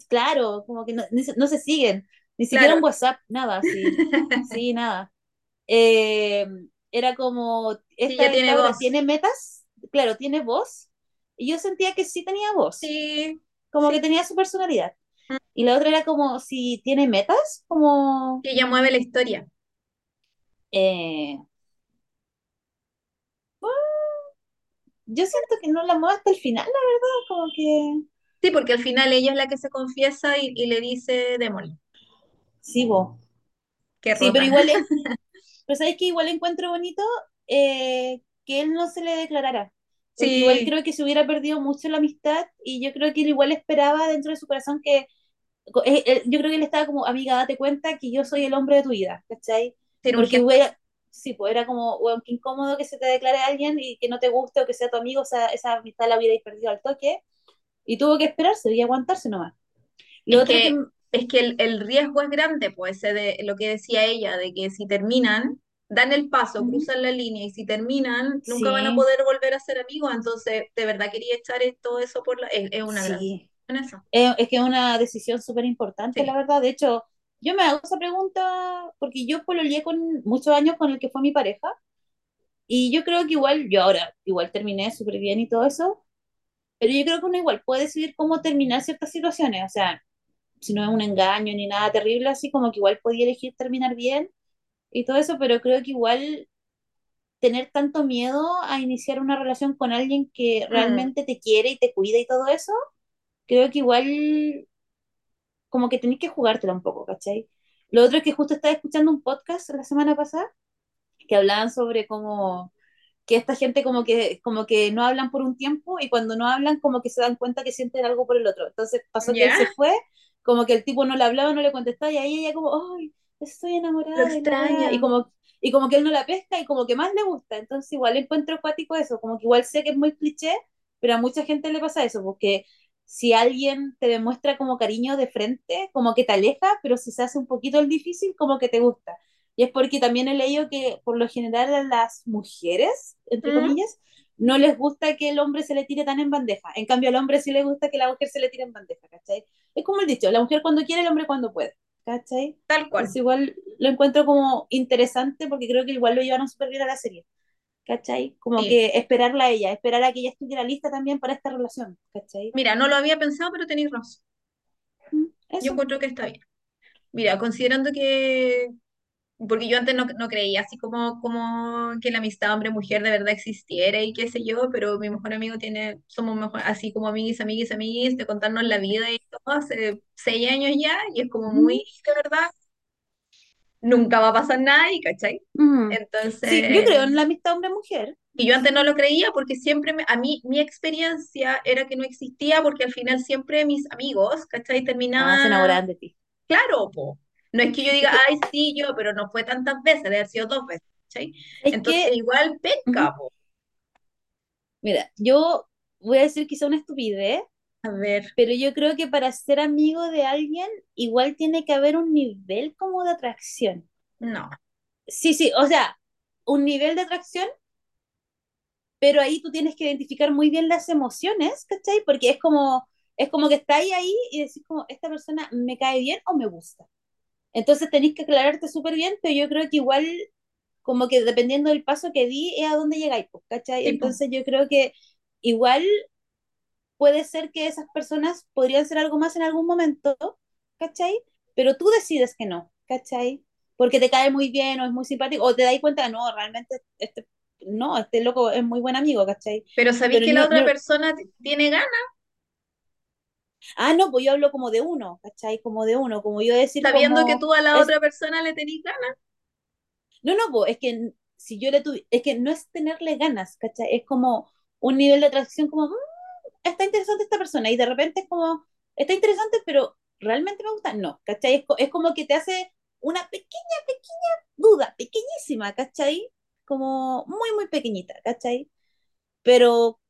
S1: claro, como que no, no se siguen, ni siquiera un
S2: claro.
S1: WhatsApp, nada, sí, sí, nada. Eh, era como,
S2: Sí,
S1: esta,
S2: tiene
S1: esta tiene metas, claro, tiene voz, y yo sentía que sí tenía voz,
S2: Sí,
S1: como que
S2: sí.
S1: tenía su personalidad. Y la otra era como si tiene metas, como
S2: Que ella mueve la historia.
S1: eh, yo siento que no la mueve hasta el final, la verdad, como que
S2: Sí, porque al final ella es la que se confiesa y, y le dice démosle.
S1: sí, vos.
S2: Qué
S1: Sí, pero igual es, pero sabes que igual encuentro bonito eh, que él no se le declarara, igual creo que se hubiera perdido mucho la amistad y yo creo que él igual esperaba dentro de su corazón que yo creo que él estaba como, amiga, date cuenta que yo soy el hombre de tu vida, ¿cachai?
S2: un
S1: Porque
S2: gesto.
S1: hubiera, sí, pues era como, weón, qué incómodo que se te declare a alguien y que no te guste o que sea tu amigo, o sea, esa amistad la hubierais perdido al toque, y tuvo que esperarse y aguantarse nomás. Lo
S2: Es
S1: otro que,
S2: que, es que el, el riesgo es grande, pues, de lo que decía ella, de que si terminan, dan el paso, cruzan la línea, y si terminan, nunca van a
S1: sí,
S2: poder volver a ser amigos. Entonces, de verdad quería echar todo eso por la. Es, es una gran
S1: sí,
S2: en eso.
S1: es, es que es una decisión súper importante, la
S2: Sí.
S1: verdad. De hecho, yo me hago esa pregunta porque yo pololeé con muchos años con el que fue mi pareja, y yo creo que igual, yo ahora igual terminé súper bien y todo eso, pero yo creo que uno igual puede decidir cómo terminar ciertas situaciones, o sea, si no es un engaño ni nada terrible, así como que igual podía elegir terminar bien y todo eso, pero creo que igual tener tanto miedo a iniciar una relación con alguien que
S2: Mm,
S1: realmente te quiere y te cuida y todo eso, creo que igual como que tenés que jugártela un poco, ¿cachai? Lo otro es que justo estaba escuchando un podcast la semana pasada que hablaban sobre cómo que esta gente como que, como que no hablan por un tiempo y cuando no hablan como que se dan cuenta que sienten algo por el otro. Entonces pasó que él se fue, como que el tipo no le hablaba, no le contestaba y ahí ella como, ay, estoy
S2: Lo
S1: enamorada la wea. Y como, y como que él no la pesca y como que más le gusta. Entonces igual encuentro acuático eso, como que igual sé que es muy cliché, pero a mucha gente le pasa eso, porque si alguien te demuestra como cariño de frente, como que te aleja, pero si se hace un poquito el difícil, como que te gusta. Y es porque también he leído que por lo general a las mujeres, entre
S2: ¿Mm?
S1: comillas, no les gusta que el hombre se le tire tan en bandeja. En cambio, al hombre sí le gusta que la mujer se le tire en bandeja, ¿cachai? Es como el dicho, la mujer cuando quiere, el hombre cuando puede, ¿cachai?
S2: Tal cual.
S1: Entonces igual lo encuentro como interesante porque creo que igual lo llevaron súper bien a la serie, ¿cachai? Como
S2: Sí.
S1: que esperarla a ella, esperar a que ella estuviera lista también para esta relación, ¿cachai?
S2: Mira, no lo había pensado, pero tenéis razón.
S1: Mm,
S2: Yo
S1: Eso.
S2: encuentro que está bien. Mira, considerando que, porque yo antes no, no creía así como, como que la amistad hombre-mujer de verdad existiera y qué sé yo, pero mi mejor amigo tiene, somos mejor, así como amiguis, amiguis, amiguis, de contarnos la vida y todo hace seis años ya, y es como muy, de verdad, nunca va a pasar nada y, ¿cachai?
S1: mm. Sí, yo
S2: Entonces,
S1: creo en la amistad hombre-mujer.
S2: y yo antes no lo creía porque siempre, me- a mí, mi experiencia era que no existía porque al final siempre mis amigos, ¿cachai?
S1: Ah, se
S2: Terminaban
S1: enamoraban de ti.
S2: Claro, po. No es que yo diga, ay, sí, yo, pero no fue tantas veces, debe haber sido dos veces, ¿cachai?
S1: es
S2: Entonces,
S1: que,
S2: igual penca,
S1: ujú.
S2: po.
S1: Mira, yo voy a decir quizá una estupidez,
S2: A ver,
S1: pero yo creo que para ser amigo de alguien, igual tiene que haber un nivel como de atracción.
S2: no.
S1: Sí, sí, o sea, un nivel de atracción, pero ahí tú tienes que identificar muy bien las emociones, ¿cachai? Porque es como, es como que estáis ahí y decís como, esta persona me cae bien o me gusta. Entonces tenéis que aclararte súper bien, pero yo creo que igual, como que dependiendo del paso que di, es a dónde llegáis, pues, ¿cachai?
S2: Sí, po.
S1: Entonces yo creo que igual puede ser que esas personas podrían ser algo más en algún momento, ¿cachai? Pero tú decides que no, ¿cachai? Porque te cae muy bien o es muy simpático, o te das cuenta, no, realmente este, no, este loco es muy buen amigo, ¿cachai?
S2: Pero sabéis que la otra
S1: no,
S2: persona tiene ganas,
S1: ah, no, pues yo hablo como de uno, ¿cachai? Como de uno, como yo decir
S2: sabiendo que
S1: como,
S2: tú a la
S1: es,
S2: otra persona le tenés ganas.
S1: no, no, pues es que si yo le tuve, es que no es tenerle ganas, ¿cachai? Es como un nivel de atracción como, "Mm, está interesante esta persona y de repente es como, está interesante, pero ¿realmente me gusta? No, ¿cachai? Es, es como que te hace una pequeña, pequeña duda, pequeñísima, ¿cachai? Como muy, muy pequeñita, ¿cachai? Pero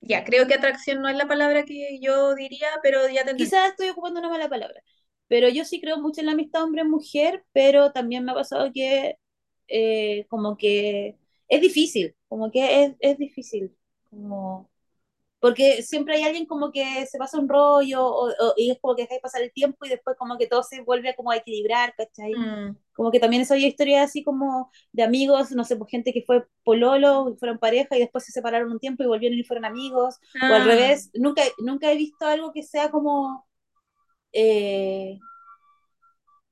S2: Ya, creo que atracción no es la palabra que yo diría, pero ya te
S1: quizás estoy ocupando una mala palabra. Pero yo sí creo mucho en la amistad hombre-mujer, pero también me ha pasado que eh, como que es difícil, como que es, es difícil, como Porque siempre hay alguien como que se pasa un rollo o, o- y es como que deja de pasar el tiempo y después como que todo se vuelve como a equilibrar, ¿cachai?
S2: Mm.
S1: Como que también eso hay historias así como de amigos, no sé, pues gente que fue pololo, y fueron pareja y después se separaron un tiempo y volvieron y fueron amigos, o al
S2: Ah,
S1: revés. Nunca, nunca he visto algo que sea como, eh,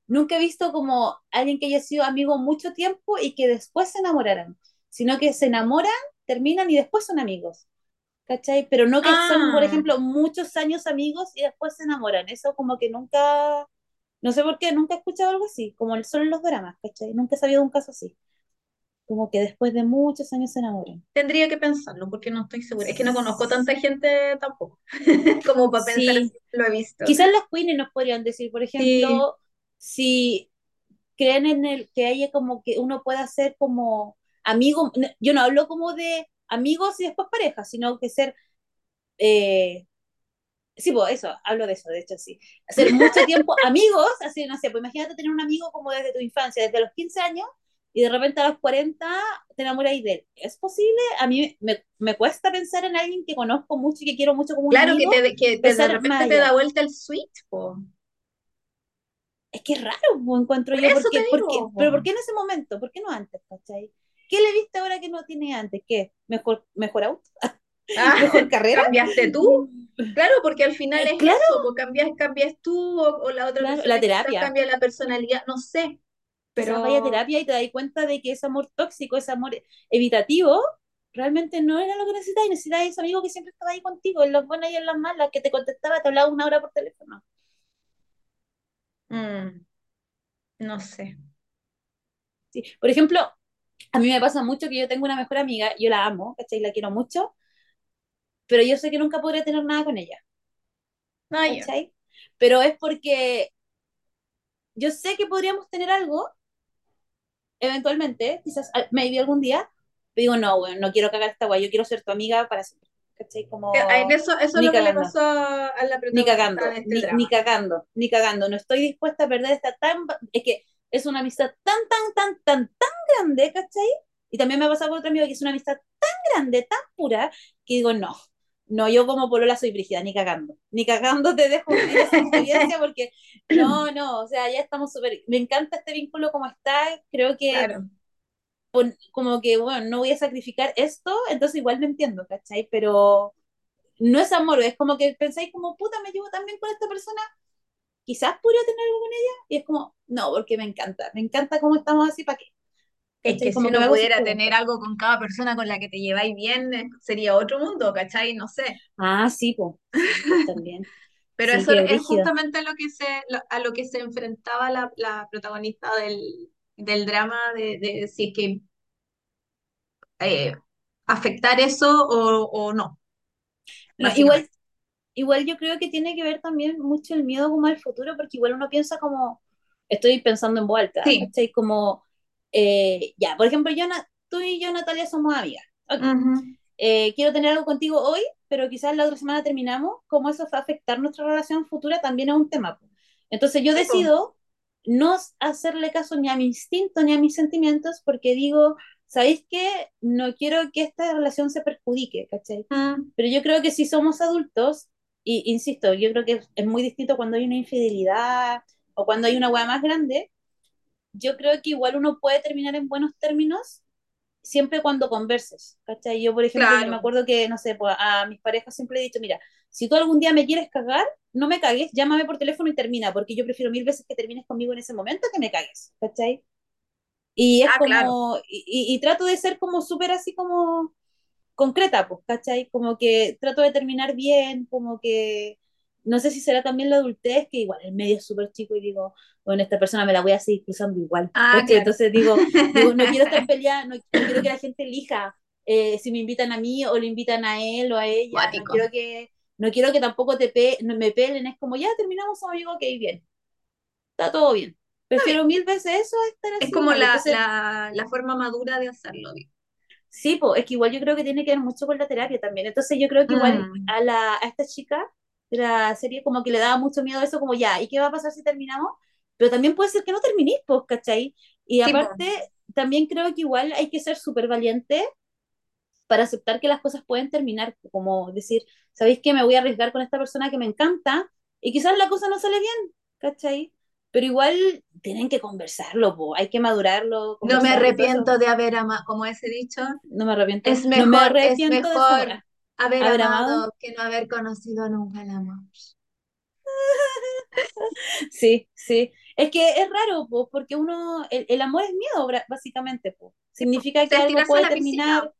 S1: nunca he visto como alguien que haya sido amigo mucho tiempo y que después se enamoraran, sino que se enamoran, terminan y después son amigos. ¿Cachai? Pero no que son, por
S2: ah,
S1: ejemplo, muchos años amigos y después se enamoran. Eso como que nunca, no sé por qué, nunca he escuchado algo así, como solo en los dramas, ¿cachai? Nunca he sabido de un caso así. Como que después de muchos años se enamoran.
S2: tendría que pensarlo porque no estoy segura. Es que no conozco tanta gente tampoco, como para pensar
S1: Sí,
S2: si lo he visto.
S1: quizás las queens nos podrían decir, por
S2: Sí,
S1: ejemplo, si creen en el que haya como que uno pueda ser como amigo, yo no hablo como de amigos y después pareja, sino que ser eh, Sí, pues eso, hablo de eso, de hecho, sí. Hacer mucho tiempo amigos, así, no sé, pues imagínate tener un amigo como desde tu infancia, desde los 15 años, y de repente a los 40 te enamoras de él. ¿Es posible? A mí me, me cuesta pensar en alguien que conozco mucho y que quiero mucho como un
S2: claro que
S1: amigo,
S2: te, que te- de
S1: pensar más
S2: repente te da vuelta el switch, po.
S1: Es que es raro, pues, encuentro
S2: Por
S1: yo,
S2: eso
S1: ¿por
S2: te digo,
S1: Pero
S2: po.
S1: ¿por qué en ese momento? ¿Por qué no antes, cachai? ¿Qué le viste ahora que no tiene antes? ¿Qué? ¿Mejor, mejor auto?
S2: Ah,
S1: ¿Mejor carrera?
S2: ¿cambiaste tú? Claro, porque al final
S1: Eh,
S2: es
S1: claro,
S2: eso, pues cambias, cambias tú o, o la otra
S1: claro,
S2: persona
S1: la terapia.
S2: cambia la personalidad, no sé,
S1: quizás vaya a
S2: pero
S1: terapia y te das cuenta de que ese amor tóxico, ese amor evitativo, realmente no era lo que necesitabas y necesitabas ese amigo que siempre estaba ahí contigo, en las buenas y en las malas, que te contestaba, te hablaba una hora por teléfono.
S2: mm, no sé.
S1: Sí. Por ejemplo, a mí me pasa mucho que yo tengo una mejor amiga, yo la amo, ¿cachai? La quiero mucho, pero yo sé que nunca podré tener nada con ella,
S2: No, ya.
S1: ¿cachai? Pero es porque yo sé que podríamos tener algo, eventualmente, quizás, ah, maybe algún día, pero digo, no, bueno, no quiero cagar esta guay, yo quiero ser tu amiga para siempre. ¿Cachai? Como,
S2: Eh, En eso, eso es
S1: ni
S2: lo que le
S1: cagando.
S2: pasó a la
S1: Ni
S2: protagonista
S1: cagando,
S2: de este
S1: ni, ni cagando, ni cagando. No estoy dispuesta a perder esta tan... Es que es una amistad tan, tan, tan, tan, tan grande, ¿cachai? Y también me ha pasado con otro amigo que es una amistad tan grande, tan pura, que digo, no, no, yo como polola soy brígida, ni cagando. Ni cagando te dejo vivir esa experiencia porque no, no, o sea, ya estamos súper... Me encanta este vínculo como está, creo que
S2: Claro.
S1: pon- como que, bueno, no voy a sacrificar esto, entonces igual me entiendo, ¿cachai? Pero no es amor, es como que pensáis como, puta, me llevo tan bien con esta persona, quizás podría tener algo con ella, y es como, no, porque me encanta, me encanta cómo estamos así, ¿para qué?
S2: Es que si
S1: Como
S2: uno pudiera tener algo con cada persona con la que te lleváis bien, eh, sería otro mundo, ¿cachai? No sé.
S1: Ah, sí, pues, también.
S2: Pero
S1: Sí,
S2: eso es
S1: brígido.
S2: justamente lo que se, lo- a lo que se enfrentaba la, la protagonista del, del drama de, de si es que eh, afectar eso o, o no,
S1: No, igual. Igual yo creo que tiene que ver también mucho el miedo como al futuro, porque igual uno piensa como, estoy pensando en voz alta,
S2: Sí.
S1: ¿cachai? Como, eh, ya, por ejemplo, yo, tú y yo, Natalia, somos amigas. Ok.
S2: Ujú.
S1: eh, quiero tener algo contigo hoy, pero quizás la otra semana terminamos, cómo eso va a afectar nuestra relación futura también es un tema. Entonces yo decido no hacerle caso ni a mi instinto ni a mis sentimientos porque digo, ¿sabéis qué? No quiero que esta relación se perjudique, ¿cachai?
S2: Mm,
S1: Pero yo creo que si somos adultos, y insisto, yo creo que es, muy distinto cuando hay una infidelidad o cuando hay una hueá más grande, yo creo que igual uno puede terminar en buenos términos siempre cuando converses, ¿cachai? Yo, por ejemplo, yo me
S2: claro.
S1: acuerdo que, no sé, pues, a mis parejas siempre he dicho, mira, si tú algún día me quieres cagar, no me cagues, llámame por teléfono y termina, porque yo prefiero mil veces que termines conmigo en ese momento que me cagues, ¿cachai? Y es
S2: Ah, claro.
S1: como, y, y- y trato de ser como súper así como concreta, pues, ¿cachai? Como que trato de terminar bien, como que, no sé si será también la adultez, que igual el medio es súper chico y digo, bueno, esta persona me la voy a seguir cruzando igual,
S2: Ah.
S1: Entonces digo, digo, no quiero estar peleada, no, no quiero que la gente elija eh, si me invitan a mí o le invitan a él o a ella, no quiero que, no quiero que tampoco te pe no me pelen, es como, ya terminamos, amigos, ok, bien, está todo bien. Prefiero mil veces eso a estar
S2: Es
S1: así
S2: como
S1: mal.
S2: la,
S1: Entonces,
S2: la, la forma madura de hacerlo, digo.
S1: Sí, po, es que igual yo creo que tiene que ver mucho con la terapia también. Entonces yo creo que igual
S2: Mm,
S1: a, la, a esta chica de la serie como que le daba mucho miedo eso, como ya, ¿y qué va a pasar si terminamos? Pero también puede ser que no terminís, pues, ¿cachai? Y
S2: sí,
S1: aparte, también creo que igual hay que ser súper valiente para aceptar que las cosas pueden terminar, como decir, ¿sabéis qué? Me voy a arriesgar con esta persona que me encanta y quizás la cosa no sale bien, ¿cachai? Pero igual tienen que conversarlo, po, hay que madurarlo,
S2: No me arrepiento de haber amado, como ese dicho,
S1: No me arrepiento,
S2: es
S1: no me
S2: mejor, es
S1: arrepiento de
S2: mejor haber
S1: haber amado.
S2: amado que no haber conocido nunca el amor.
S1: Sí, sí. Es que es raro, pues, porque uno, el, el amor es miedo, básicamente, pues. Significa que algo puede terminar,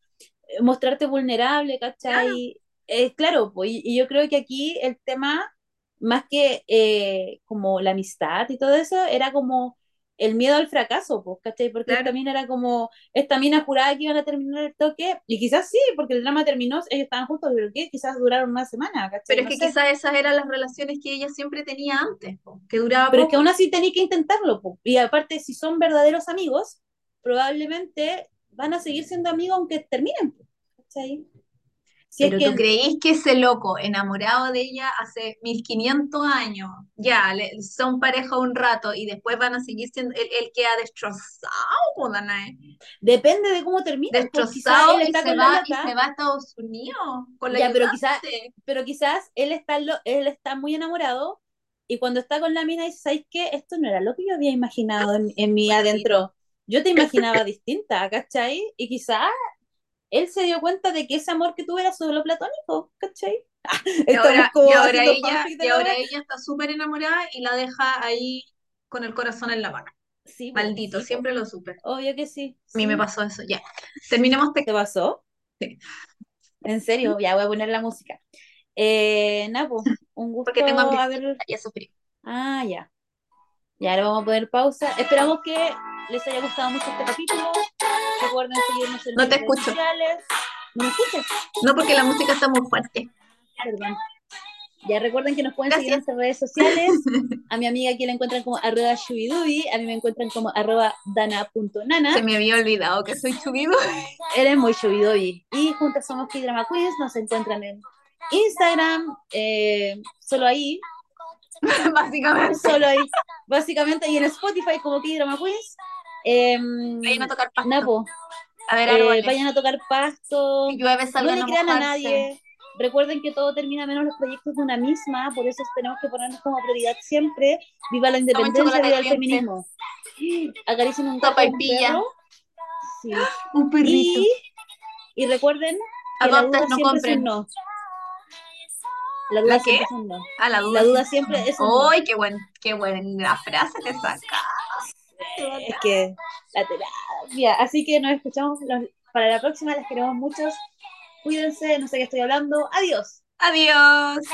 S1: eh, mostrarte vulnerable,
S2: claro.
S1: ¿cachai? Es claro, pues, y, y yo creo que aquí el tema, más que eh, como la amistad y todo eso, era como el miedo al fracaso, pues, ¿cachai? Porque esta
S2: Claro.
S1: mina era como, esta mina juraba que iban a terminar el toque, y quizás sí, porque el drama terminó, ellos estaban juntos, pero ¿qué? Quizás duraron una semana, ¿cachai?
S2: Pero es
S1: No
S2: que
S1: sé.
S2: quizás esas eran las relaciones que ella siempre tenía antes, po, que duraba
S1: Pero es que
S2: poco.
S1: aún así tenéis que intentarlo, po. Y aparte, si son verdaderos amigos, probablemente van a seguir siendo amigos aunque terminen, po. ¿Cachai? Si es
S2: Pero tú
S1: que,
S2: creís que ese loco enamorado de ella hace 1500 años, ya, le- son pareja un rato y después van a seguir siendo, él, él queda destrozado,
S1: depende de cómo terminen, pues
S2: destrozado
S1: él
S2: y
S1: está
S2: se va y se va a Estados Unidos con la
S1: ya, pero quizás, pero quizás él está, él está muy enamorado y cuando está con la mina dice, ¿sabes qué? Esto no era lo que yo había imaginado en, en mi adentro. Yo te imaginaba distinta, ¿cachai? Y quizás él se dio cuenta de que ese amor que tuve era solo platónico, ¿cachai?
S2: Y ahora, y ahora ella, y ahora está súper enamorada y la deja ahí con el corazón en la mano.
S1: Sí,
S2: Maldito,
S1: sí,
S2: siempre lo supe.
S1: Obvio que sí,
S2: A mí me pasó eso, ya. Terminemos
S1: ¿Te
S2: este...
S1: pasó?
S2: sí,
S1: En serio, ya voy a poner la música. Eh, Napo, un
S2: Porque
S1: gusto
S2: tengo hambre
S1: haber.
S2: y eso frío.
S1: Ah, ya. Ya le vamos a poner pausa. Esperamos que les haya gustado mucho este capítulo. Recuerden seguirnos en
S2: No te
S1: redes
S2: escucho.
S1: sociales. ¿Me escuchas?
S2: No porque la música está muy fuerte.
S1: Perdón. Ya recuerden que nos pueden seguir en nuestras redes sociales. A mi amiga aquí la encuentran como arroba shubidubi, a mí me encuentran como arroba dana.nana.
S2: Se me había olvidado que soy chubido.
S1: Eres muy shubidubi. Y juntas somos K-Drama Queens, nos encuentran en Instagram, eh, solo ahí,
S2: Básicamente.
S1: solo ahí, básicamente, y en Spotify como K-Drama Queens. Em,
S2: Vayan a tocar pasto.
S1: Napo,
S2: A ver,
S1: eh, vayan a tocar pasto,
S2: llueve,
S1: no le
S2: a
S1: crean a
S2: mojarse.
S1: nadie. Recuerden que todo termina menos los proyectos de una misma, por eso tenemos que ponernos como prioridad siempre. Viva la independencia, viva el feminismo. Acaricien un gato,
S2: y
S1: un
S2: pilla.
S1: perro. Sí.
S2: Un perrito.
S1: Y, y recuerden que la
S2: Adopten,
S1: duda
S2: no
S1: siempre es
S2: compren.
S1: un no. La duda
S2: ¿La
S1: siempre
S2: qué?
S1: es un no.
S2: A la duda.
S1: La duda siempre es un no.
S2: ¡Ay, qué, buen, qué buena frase te saca!
S1: es que. Así que nos escuchamos para la próxima. Las queremos muchos. Cuídense, no sé qué estoy hablando. Adiós.
S2: Adiós.